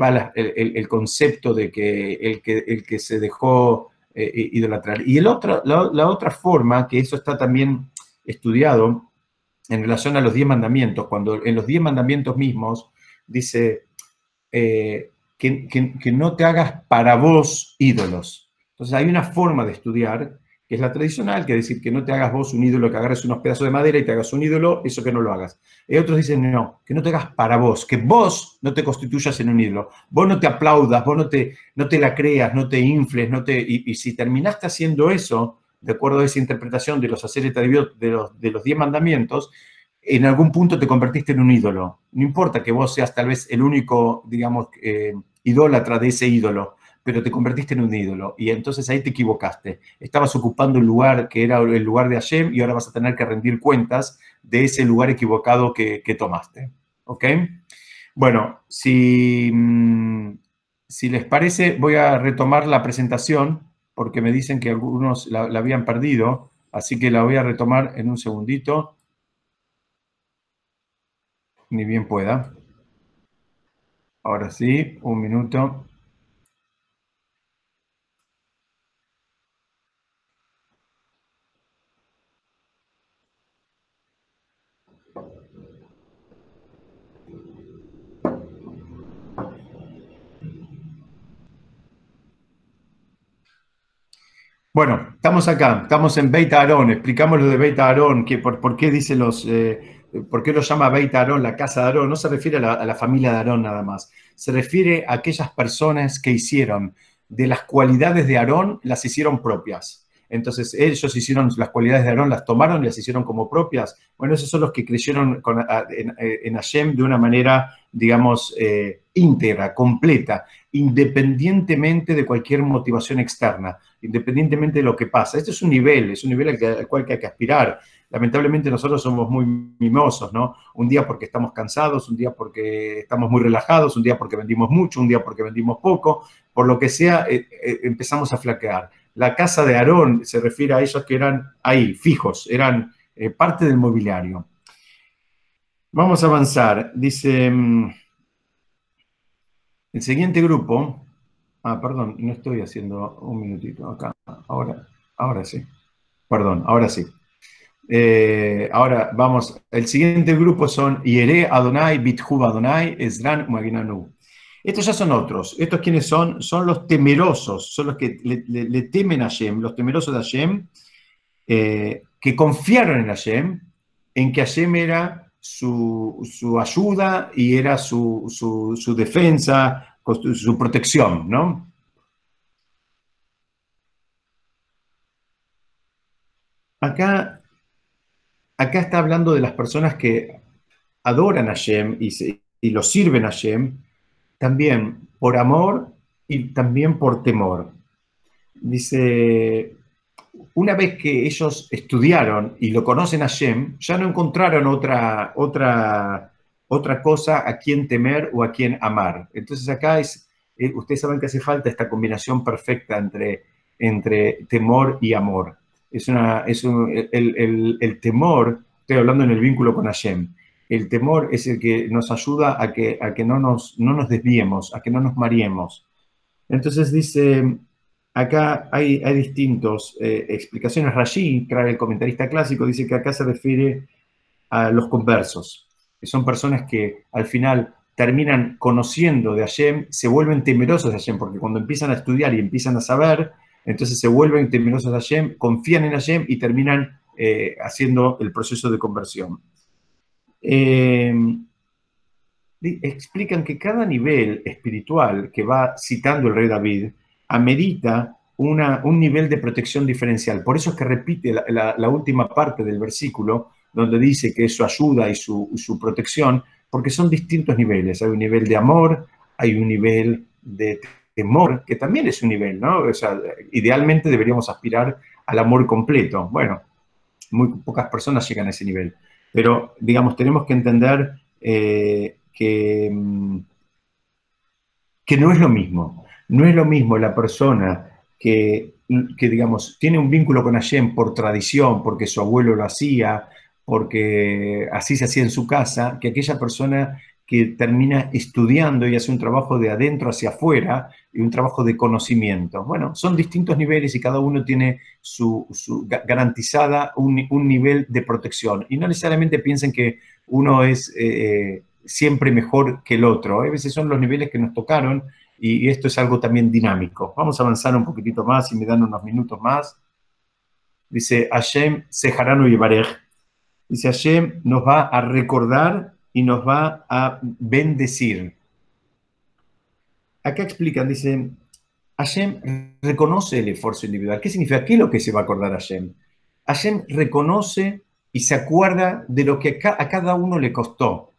va el, concepto de que el que, el que se dejó eh, idolatrar. Y el la, otra forma, que eso está también estudiado en relación a los diez mandamientos, cuando en los diez mandamientos mismos dice eh, que, que no te hagas para vos ídolos. Entonces, hay una forma de estudiar que es la tradicional, que decir que no te hagas vos un ídolo, que agarres unos pedazos de madera y te hagas un ídolo, eso que no lo hagas. Y otros dicen, no, que no te hagas para vos, que vos no te constituyas en un ídolo, vos no te aplaudas, vos no te, no te la creas, no te infles, no te, y, si terminaste haciendo eso, de acuerdo a esa interpretación de los haceres de los, de los diez mandamientos, en algún punto te convertiste en un ídolo. No importa que vos seas tal vez el único, digamos, eh, idólatra de ese ídolo, pero te convertiste en un ídolo y entonces ahí te equivocaste. Estabas ocupando un lugar que era el lugar de Hashem y ahora vas a tener que rendir cuentas de ese lugar equivocado que, tomaste. ¿Ok? Bueno, si, mm, si les parece, voy a retomar la presentación porque me dicen que algunos la, la habían perdido, así que la voy a retomar en un segundito. Ni bien pueda. Ahora sí, un minuto. Bueno, estamos acá, estamos en Beit Aarón, explicamos lo de Beit Aarón, que por, qué dice los, eh, por qué lo llama Beit Aarón, la casa de Aarón, no se refiere a la, familia de Aarón nada más, se refiere a aquellas personas que hicieron de las cualidades de Aarón, las hicieron propias. Entonces ellos hicieron las cualidades de Aarón, las tomaron y las hicieron como propias. Bueno, esos son los que creyeron en, Hashem de una manera, digamos, eh, íntegra, completa, independientemente de cualquier motivación externa independientemente de lo que pasa. Este es un nivel, es un nivel al, cual hay que aspirar. Lamentablemente nosotros somos muy mimosos, ¿no? Un día porque estamos cansados, un día porque estamos muy relajados, un día porque vendimos mucho, un día porque vendimos poco, por lo que sea, eh, eh, empezamos a flaquear. La casa de Aarón se refiere a ellos que eran ahí, fijos, eran eh, parte del mobiliario. Vamos a avanzar. Dice, mm, el siguiente grupo Ah, perdón, no estoy haciendo un minutito acá. Ahora, ahora sí. Perdón, ahora sí. Eh, ahora vamos, el siguiente grupo son Yere Adonai, Bithu Adonai, Esdran, Maginanu. Estos ya son otros. ¿Estos quiénes son? Son los temerosos, son los que le, temen a Hashem, los temerosos de Hashem, eh, que confiaron en Hashem, en que Hashem era su, ayuda y era su, su defensa, su protección, ¿no? Acá, acá está hablando de las personas que adoran a Hashem y, y lo sirven a Hashem, también por amor y también por temor. Dice, una vez que ellos estudiaron y lo conocen a Hashem, ya no encontraron otra, otra, otra cosa a quien temer o a quien amar. Entonces acá es, eh, ustedes saben que hace falta esta combinación perfecta entre, entre temor y amor es, una, es el, temor, estoy hablando en el vínculo con Hashem, el temor es el que nos ayuda a que, a que no, nos, no nos desviemos, a que no nos mariemos. Entonces dice, acá hay, distintas eh, explicaciones. Rashi, el comentarista clásico, dice que acá se refiere a los conversos, que son personas que al final terminan conociendo de Hashem, se vuelven temerosos de Hashem, porque cuando empiezan a estudiar y empiezan a saber, entonces se vuelven temerosos de Hashem, confían en Hashem y terminan eh, haciendo el proceso de conversión. Eh, explican que cada nivel espiritual que va citando el rey David amerita un nivel de protección diferencial. Por eso es que repite la, última parte del versículo, donde dice que su ayuda y su, protección, porque son distintos niveles. Hay un nivel de amor, hay un nivel de temor, que también es un nivel, ¿no? O sea, idealmente deberíamos aspirar al amor completo. Bueno, muy pocas personas llegan a ese nivel. Pero, digamos, tenemos que entender eh, mm, que no es lo mismo. No es lo mismo la persona que, que, digamos, tiene un vínculo con Hashem por tradición, porque su abuelo lo hacía, porque así se hacía en su casa, que aquella persona que termina estudiando y hace un trabajo de adentro hacia afuera y un trabajo de conocimiento. Bueno, son distintos niveles y cada uno tiene su, garantizada un, nivel de protección. Y no necesariamente piensen que uno es eh, siempre mejor que el otro. A veces son los niveles que nos tocaron y, esto es algo también dinámico. Vamos a avanzar un poquitito más y me dan unos minutos más. Dice Hashem Seharanu Yivarech. Dice Hashem nos va a recordar y nos va a bendecir. Acá explican, dicen, Hashem reconoce el esfuerzo individual. ¿Qué significa? ¿Qué es lo que se va a acordar Hashem? Hashem reconoce y se acuerda de lo que a cada uno le costó.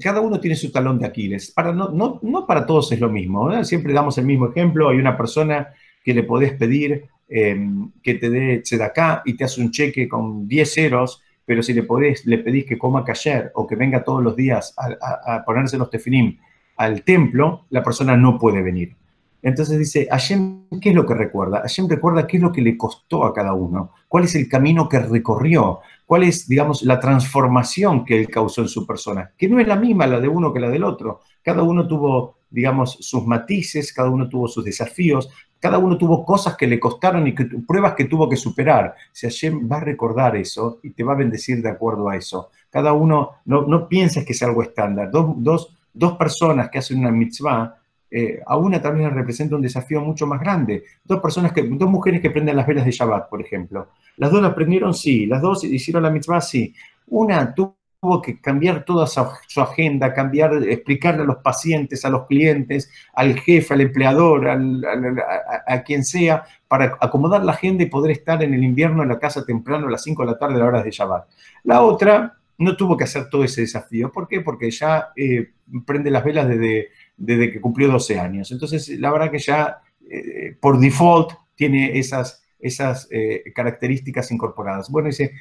Cada uno tiene su talón de Aquiles. Para, no, no, para todos es lo mismo. Siempre damos el mismo ejemplo. Hay una persona que le podés pedir em, que te dé acá y te hace un cheque con 10 ceros pero si le, podés, le pedís que coma kasher o que venga todos los días a, ponerse los tefilim al templo, la persona no puede venir. Entonces dice, Hashem, ¿qué es lo que recuerda? Hashem recuerda qué es lo que le costó a cada uno, cuál es el camino que recorrió, cuál es, digamos, la transformación que él causó en su persona, que no es la misma la de uno que la del otro. Cada uno tuvo, digamos, sus matices, cada uno tuvo sus desafíos, cada uno tuvo cosas que le costaron y pruebas que tuvo que superar. Si Hashem va a recordar eso y te va a bendecir de acuerdo a eso. Cada uno, no, no pienses que es algo estándar. Dos, personas que hacen una mitzvah, eh, a una también representa un desafío mucho más grande. Dos personas dos mujeres que prenden las velas de Shabbat, por ejemplo. Las dos las prendieron, sí. Las dos hicieron la mitzvah, sí. Una tuvo que cambiar toda su, agenda, cambiar, explicarle a los pacientes, a los clientes, al jefe, al empleador, a, quien sea, para acomodar la agenda y poder estar en el invierno en la casa temprano a las 5 de la tarde a las horas de Shabbat. La otra no tuvo que hacer todo ese desafío. ¿Por qué? Porque ya eh, prende las velas desde, desde, que cumplió 12 años. Entonces, la verdad que ya eh, por default tiene esas esas eh, características incorporadas. Bueno, dice,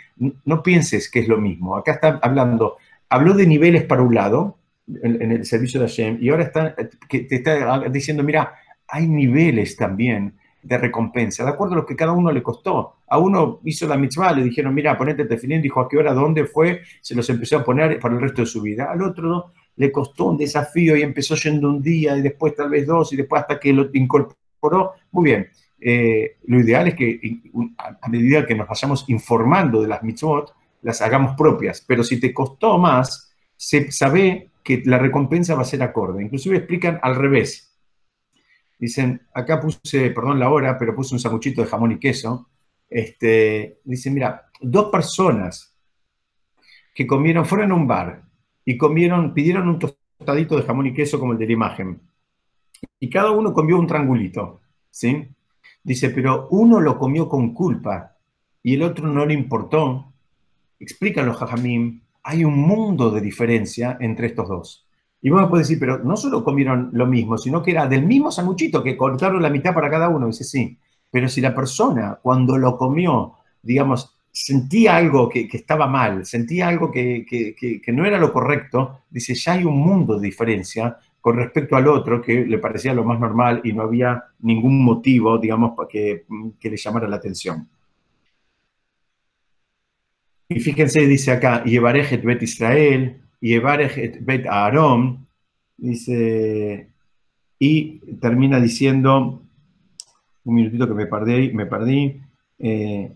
no pienses que es lo mismo. Acá está hablando, habló de niveles para un lado, en, el servicio de Hashem, y ahora está, que te está diciendo, mira, hay niveles también de recompensa, de acuerdo a lo que cada uno le costó. A uno hizo la mitzvah, le dijeron, mira, ponete el tefilín, dijo a qué hora, dónde fue, se los empezó a poner para el resto de su vida. Al otro le costó un desafío y empezó yendo un día y después tal vez dos y después hasta que lo incorporó. Muy bien, eh, lo ideal es que a medida que nos vayamos informando de las mitzvot, las hagamos propias, pero si te costó más, se sabe que la recompensa va a ser acorde. Inclusive explican al revés. Dicen, acá puse, perdón la hora, pero puse un samuchito de jamón y queso. Este, dicen, mira, dos personas que comieron, fueron a un bar y comieron, pidieron un tostadito de jamón y queso como el de la imagen. Y cada uno comió un triangulito, ¿sí? Dice, pero uno lo comió con culpa y el otro no le importó. Explican los jajamim, hay un mundo de diferencia entre estos dos. Y vos me puedes decir, pero no solo comieron lo mismo, sino que era del mismo sanguchito que cortaron la mitad para cada uno. Dice, sí, pero si la persona cuando lo comió, digamos, sentía algo que, estaba mal, sentía algo que, que, no era lo correcto, dice, ya hay un mundo de diferencia con respecto al otro que le parecía lo más normal y no había ningún motivo, digamos, para que, le llamara la atención. Y fíjense, dice acá, Yevarejet bet Israel, Yevarejet bet Aaron, dice, y termina diciendo, un minutito que me perdí, me perdí, eh,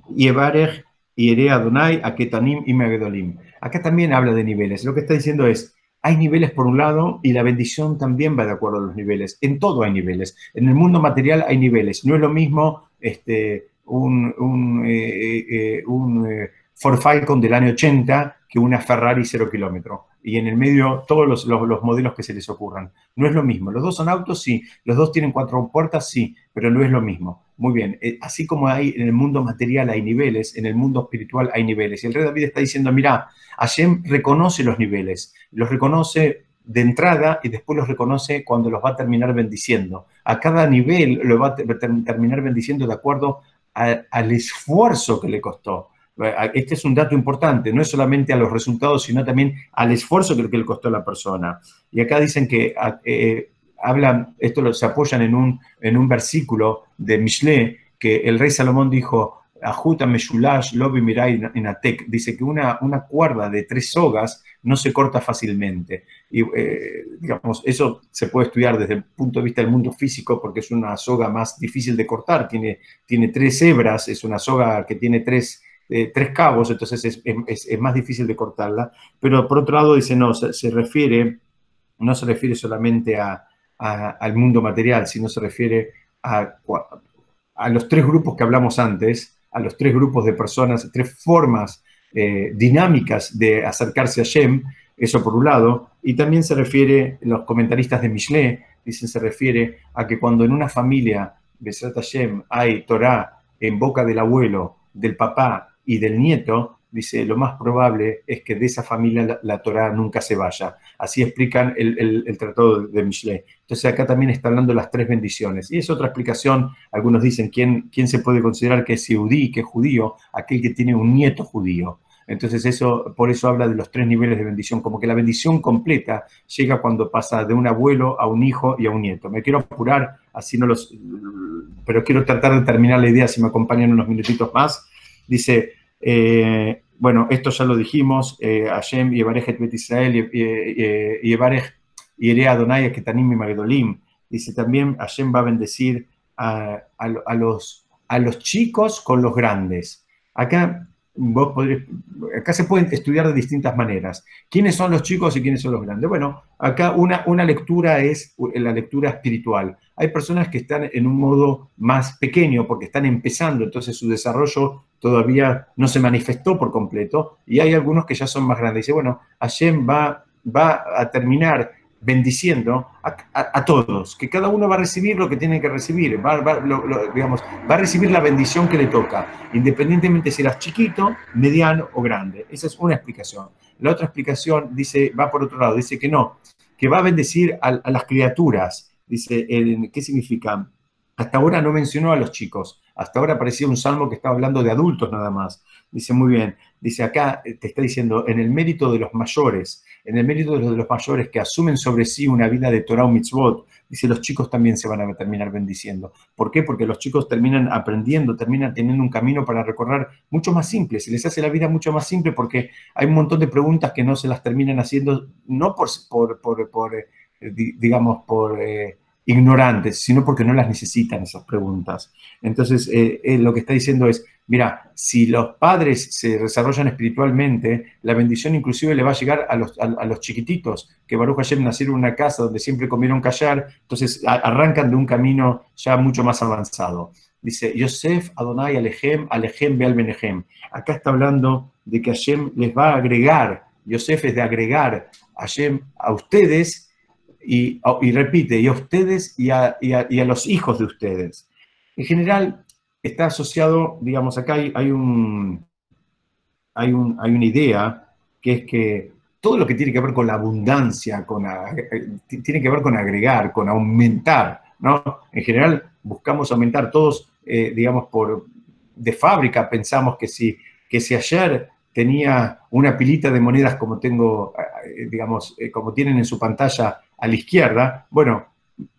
Yevarej, Yere Adonai, Aketanim y Megedolim. Acá también habla de niveles. Lo que está diciendo es, hay niveles por un lado y la bendición también va de acuerdo a los niveles. En todo hay niveles. En el mundo material hay niveles. No es lo mismo este, un, un, eh, eh, eh, Ford Falcon del año 80 que una Ferrari 0 kilómetro. Y en el medio todos los, los, modelos que se les ocurran. No es lo mismo. Los dos son autos, sí. Los dos tienen cuatro puertas, sí. Pero no es lo mismo. Muy bien. así como hay en el mundo material hay niveles, en el mundo espiritual hay niveles. Y el rey David está diciendo, mira, Hashem reconoce los niveles. Los reconoce de entrada y después los reconoce cuando los va a terminar bendiciendo. A cada nivel lo va a terminar bendiciendo de acuerdo al esfuerzo que le costó. Este es un dato importante, no es solamente a los resultados, sino también al esfuerzo que, le costó a la persona. Y acá dicen que eh, hablan, esto se apoyan en un, en un versículo de Mishle, que el rey Salomón dijo, Ajuta Meshulash Lobi Mirai Atek, dice que una, una cuerda de tres sogas no se corta fácilmente. Y eh, digamos, eso se puede estudiar desde el punto de vista del mundo físico porque es una soga más difícil de cortar, tiene, tiene tres hebras, es una soga que tiene tres, eh, tres cabos, entonces es, es, más difícil de cortarla. Pero por otro lado dice, no, se, refiere, no se refiere solamente a, al mundo material, sino se refiere a, los tres grupos que hablamos antes, a los tres grupos de personas, tres formas eh, dinámicas de acercarse a Shem, eso por un lado, y también se refiere, los comentaristas de Mishle dicen, se refiere a que cuando en una familia, Besrat Hashem, hay Torah en boca del abuelo, del papá y del nieto, dice, lo más probable es que de esa familia la, Torah nunca se vaya. Así explican el, tratado de, Michelet. Entonces acá también está hablando las tres bendiciones. Y es otra explicación, algunos dicen, ¿quién, quién se puede considerar que es Seudí, que es judío? Aquel que tiene un nieto judío. Entonces eso, por eso habla de los tres niveles de bendición, como que la bendición completa llega cuando pasa de un abuelo a un hijo y a un nieto. Me quiero apurar, así no los, pero quiero tratar de terminar la idea si me acompañan unos minutitos más. Dice, eh, bueno, esto ya lo dijimos, eh, Hashem y Evarej Bet Israel y Evarej y Erea Adonai Ketanim y Magdolim. Dice también, Hashem va a bendecir a, los, a los chicos con los grandes. Acá vos acá se pueden estudiar de distintas maneras. ¿Quiénes son los chicos y quiénes son los grandes? Bueno, acá una, una lectura es la lectura espiritual. Hay personas que están en un modo más pequeño porque están empezando, entonces su desarrollo todavía no se manifestó por completo, y hay algunos que ya son más grandes. Dice, bueno, Hashem va, va a terminar bendiciendo a, todos, que cada uno va a recibir lo que tiene que recibir, va, digamos, va a recibir la bendición que le toca, independientemente si eras chiquito, mediano o grande. Esa es una explicación. La otra explicación dice, va por otro lado, dice que no, que va a bendecir a, las criaturas. Dice, ¿qué significa? Hasta ahora no mencionó a los chicos, hasta ahora parecía un salmo que estaba hablando de adultos nada más. Dice muy bien, dice acá, te está diciendo, en el mérito de los mayores, en el mérito de los, mayores que asumen sobre sí una vida de Torah o mitzvot, dice, los chicos también se van a terminar bendiciendo. ¿Por qué? Porque los chicos terminan aprendiendo, terminan teniendo un camino para recorrer mucho más simple, se les hace la vida mucho más simple porque hay un montón de preguntas que no se las terminan haciendo, no por, por, por, eh, digamos, por... Eh, ignorantes, sino porque no las necesitan esas preguntas. Entonces, eh, lo que está diciendo es, Mira, si los padres se desarrollan espiritualmente, la bendición inclusive le va a llegar a los, a, los chiquititos, que Baruch Hashem nacieron en una casa donde siempre comieron callar, entonces arrancan de un camino ya mucho más avanzado. Dice, Yosef, Adonai, Alejem, Alejem, Beal Benejem. Acá está hablando de que Hashem les va a agregar, Yosef es de agregar a Hashem a ustedes, y, y repite, y a ustedes y a, y a los hijos de ustedes. En general, está asociado, digamos, acá hay, un, hay, un, hay una idea que es que todo lo que tiene que ver con la abundancia, con, eh, tiene que ver con agregar, con aumentar, ¿no? En general buscamos aumentar todos, eh, digamos, por de fábrica pensamos que si, que si ayer tenía una pilita de monedas como tengo, eh, digamos, como tienen en su pantalla a la izquierda, bueno,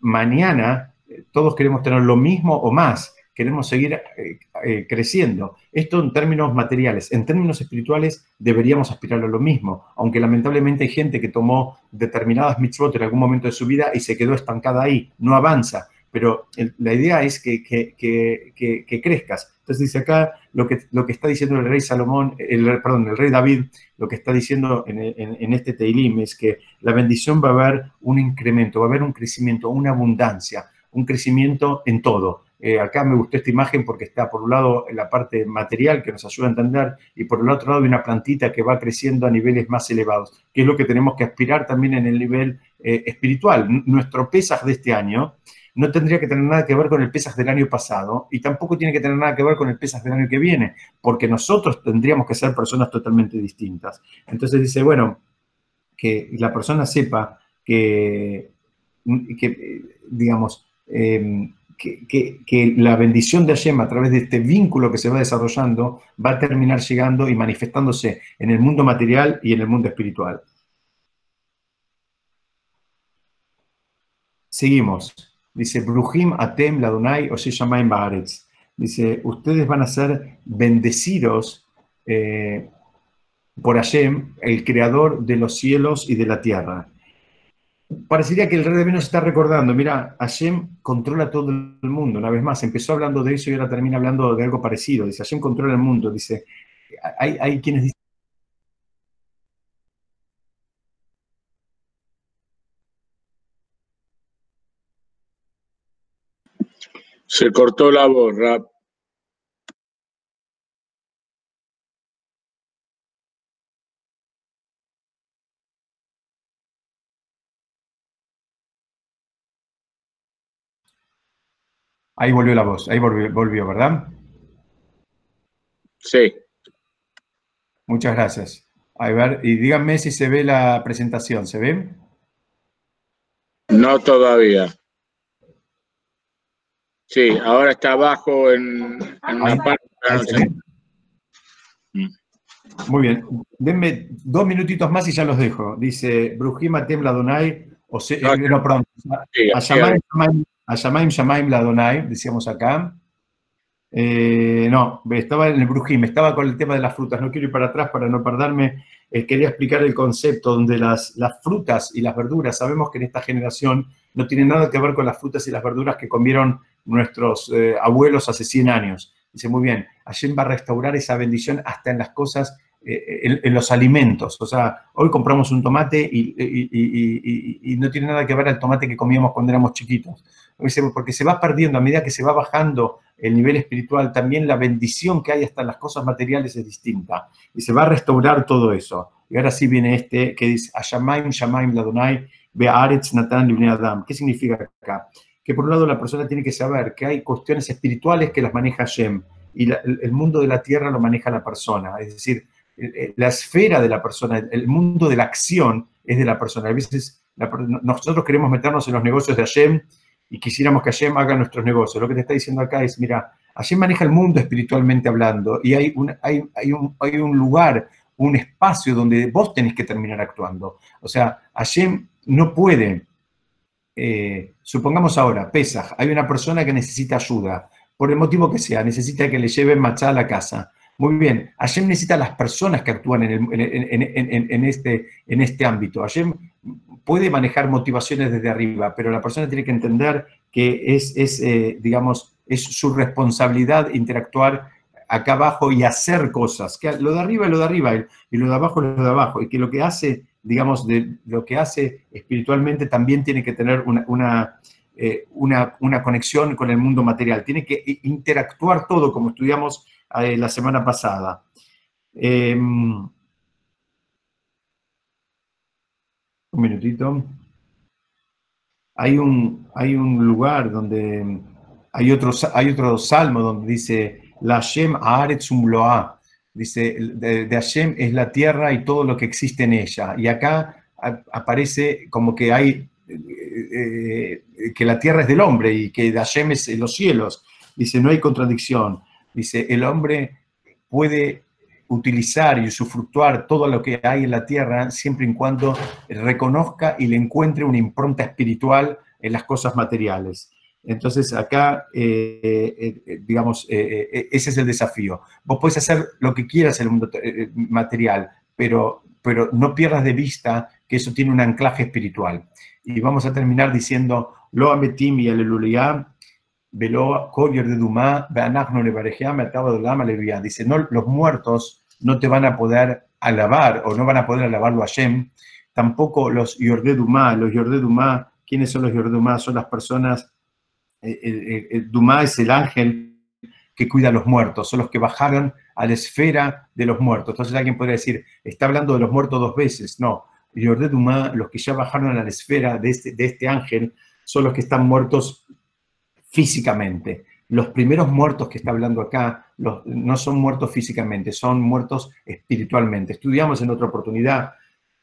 mañana todos queremos tener lo mismo o más queremos seguir eh, eh, creciendo. Esto en términos materiales. En términos espirituales deberíamos aspirar a lo mismo, aunque lamentablemente hay gente que tomó determinadas mitzvot en algún momento de su vida y se quedó estancada ahí, no avanza. Pero la idea es que, que, crezcas. Entonces dice acá lo que, lo que está diciendo el rey Salomón, el, perdón, el rey David, lo que está diciendo en, en este Teilim es que la bendición va a haber un incremento, va a haber un crecimiento, una abundancia, un crecimiento en todo eh, acá me gustó esta imagen porque está por un lado la parte material que nos ayuda a entender y por el otro lado hay una plantita que va creciendo a niveles más elevados, que es lo que tenemos que aspirar también en el nivel eh, espiritual. Nuestro pesaje de este año no tendría que tener nada que ver con el pesaje del año pasado y tampoco tiene que tener nada que ver con el pesaje del año que viene, porque nosotros tendríamos que ser personas totalmente distintas. Entonces dice, bueno, que la persona sepa que, que digamos, eh, que, la bendición de Hashem a través de este vínculo que se va desarrollando va a terminar llegando y manifestándose en el mundo material y en el mundo espiritual. Seguimos. Dice, Bruhim Atem Ladonai. Dice, ustedes van a ser bendecidos eh, por Hashem, el creador de los cielos y de la tierra parecería que el rey de nos está recordando, mira, Hashem controla todo el mundo, una vez más, empezó hablando de eso y ahora termina hablando de algo parecido, dice, Hashem controla el mundo, dice, hay, hay quienes dicen... Se cortó la voz, Rap. Ahí volvió la voz, ahí volvió, ¿verdad? Sí. Muchas gracias. A ver, y díganme si se ve la presentación, ¿se ve? No todavía. Sí, ahora está abajo en, una parte. Mm. Muy bien. Denme dos minutitos más y ya los dejo. Dice Brujima Tembla Donai, o sea, no, eh, pronto. A Shamaim Shamaim Ladonai, decíamos acá. Eh, no, estaba en el Brujim, estaba con el tema de las frutas. No quiero ir para atrás para no perderme. Eh, quería explicar el concepto donde las, las, frutas y las verduras, sabemos que en esta generación no tienen nada que ver con las frutas y las verduras que comieron nuestros eh, abuelos hace 100 años. Dice, muy bien, Hashem va a restaurar esa bendición hasta en las cosas eh, en, los alimentos. O sea, hoy compramos un tomate y, no tiene nada que ver al tomate que comíamos cuando éramos chiquitos. Porque se va perdiendo a medida que se va bajando el nivel espiritual, también la bendición que hay hasta en las cosas materiales es distinta. Y se va a restaurar todo eso. Y ahora sí viene este que dice, Ashamaim, Shamaim, Ladonai, Be'aretz, Natan, Adam. ¿Qué significa acá? Que por un lado la persona tiene que saber que hay cuestiones espirituales que las maneja Hashem y el mundo de la tierra lo maneja la persona. Es decir, la esfera de la persona, el mundo de la acción es de la persona. A veces nosotros queremos meternos en los negocios de Hashem y quisiéramos que Hashem haga nuestros negocios. Lo que te está diciendo acá es, mira, Hashem maneja el mundo espiritualmente hablando y hay un, hay, un, hay un lugar, un espacio donde vos tenés que terminar actuando. O sea, Hashem no puede, eh, supongamos ahora, Pesach, hay una persona que necesita ayuda, por el motivo que sea, necesita que le lleven machá a la casa muy bien, Hashem necesita las personas que actúan en, este, en este ámbito. Hashem puede manejar motivaciones desde arriba, pero la persona tiene que entender que es, eh, su responsabilidad interactuar acá abajo y hacer cosas. Que lo de arriba es lo de arriba y lo de abajo es lo de abajo. Y que lo que hace, digamos, de, lo que hace espiritualmente también tiene que tener una, eh, conexión con el mundo material. Tiene que interactuar todo, como estudiamos eh, la semana pasada. Em, un minutito. Hay un, hay un lugar donde hay otro, hay otro salmo donde dice, la Hashem Haaretz Loa. Dice, de, Hashem es la tierra y todo lo que existe en ella. Y acá aparece como que hay, eh, eh, que la tierra es del hombre y que de Hashem es los cielos. Dice, no hay contradicción. Dice, el hombre puede utilizar y usufructuar todo lo que hay en la tierra siempre y cuando reconozca y le encuentre una impronta espiritual en las cosas materiales. Entonces acá, eh, eh, eh, digamos, ese es el desafío. Vos podés hacer lo que quieras en el mundo material, pero, pero no pierdas de vista que eso tiene un anclaje espiritual. Y vamos a terminar diciendo, lo ametim y aleluya, le Dice, no, los muertos no te van a poder alabar o no van a poder alabarlo a Hashem, tampoco los Yordé Dumá, los Yordé Dumá, ¿quiénes son los Yordé Dumá? Son las personas el, Dumá es el ángel que cuida a los muertos, son los que bajaron a la esfera de los muertos. Entonces alguien podría decir, está hablando de los muertos dos veces. No, de Dumá, los que ya bajaron a la esfera de este, de este ángel, son los que están muertos físicamente. Los primeros muertos que está hablando acá no son muertos físicamente, son muertos espiritualmente. Estudiamos en otra oportunidad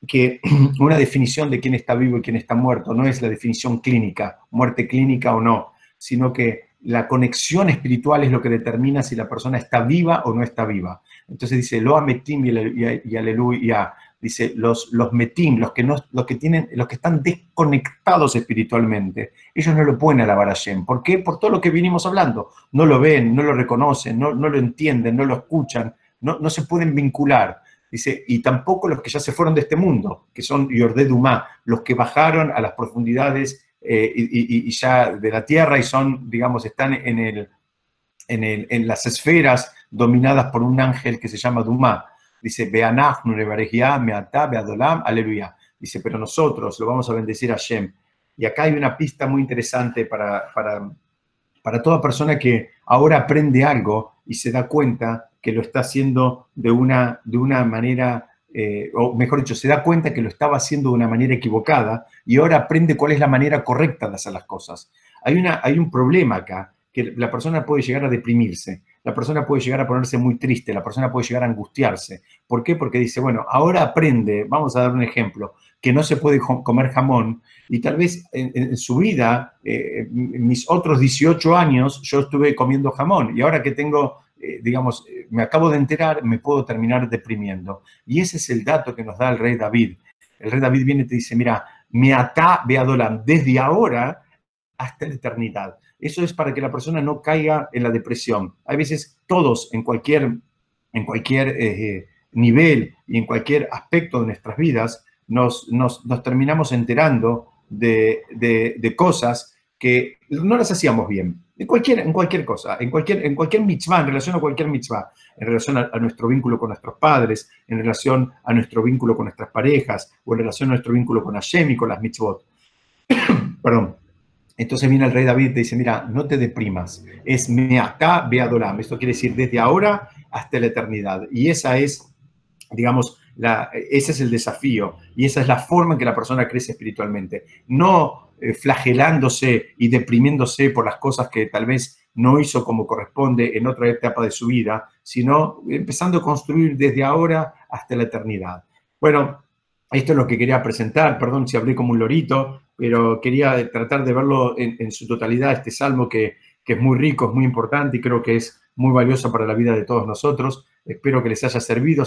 que una definición de quién está vivo y quién está muerto no es la definición clínica, muerte clínica o no, sino que la conexión espiritual es lo que determina si la persona está viva o no está viva. Entonces dice, lo ametim y aleluya. Dice, los, los metim, los que, no, los, que tienen, los que están desconectados espiritualmente, ellos no lo pueden alabar a Shem. ¿Por qué? Por todo lo que vinimos hablando. No lo ven, no lo reconocen, no, no lo entienden, no lo escuchan, no, no se pueden vincular. Dice, y tampoco los que ya se fueron de este mundo, que son Yordé Dumá, los que bajaron a las profundidades eh, y, ya de la Tierra y son, digamos, están en, el, en, el, en las esferas dominadas por un ángel que se llama Dumá. Dice, Beanachnu Meatá, Beadolam, aleluya. Dice, pero nosotros lo vamos a bendecir a Shem. Y acá hay una pista muy interesante para, para, para toda persona que ahora aprende algo y se da cuenta que lo está haciendo de una, de una manera eh, o mejor dicho, se da cuenta que lo estaba haciendo de una manera equivocada y ahora aprende cuál es la manera correcta de hacer las cosas. Hay, una, hay un problema acá, que la persona puede llegar a deprimirse, la persona puede llegar a ponerse muy triste, la persona puede llegar a angustiarse. ¿Por qué? Porque dice, bueno, ahora aprende, vamos a dar un ejemplo, que no se puede comer jamón y tal vez en, su vida, eh, mis otros 18 años, yo estuve comiendo jamón y ahora que tengo eh, digamos, eh, me acabo de enterar, me puedo terminar deprimiendo. Y ese es el dato que nos da el rey David. El rey David viene y te dice, mira, me atá Beadolam, desde ahora hasta la eternidad. Eso es para que la persona no caiga en la depresión. Hay veces todos en cualquier, en cualquier eh, nivel y en cualquier aspecto de nuestras vidas nos, nos, terminamos enterando de, de cosas que no las hacíamos bien. En cualquier, en cualquier cosa, en cualquier, en cualquier mitzvah, en relación a cualquier mitzvah, en relación a, nuestro vínculo con nuestros padres, en relación a nuestro vínculo con nuestras parejas, o en relación a nuestro vínculo con Hashem y con las mitzvot. Perdón. Entonces viene el rey David y dice, mira, no te deprimas, es meatá beadoram. Esto quiere decir desde ahora hasta la eternidad. Y esa es, digamos, la, ese es el desafío y esa es la forma en que la persona crece espiritualmente. No eh, flagelándose y deprimiéndose por las cosas que tal vez no hizo como corresponde en otra etapa de su vida, sino empezando a construir desde ahora hasta la eternidad. Bueno, esto es lo que quería presentar, perdón si hablé como un lorito, pero quería tratar de verlo en, su totalidad, este salmo que, que, es muy rico, es muy importante y creo que es muy valioso para la vida de todos nosotros. Espero que les haya servido.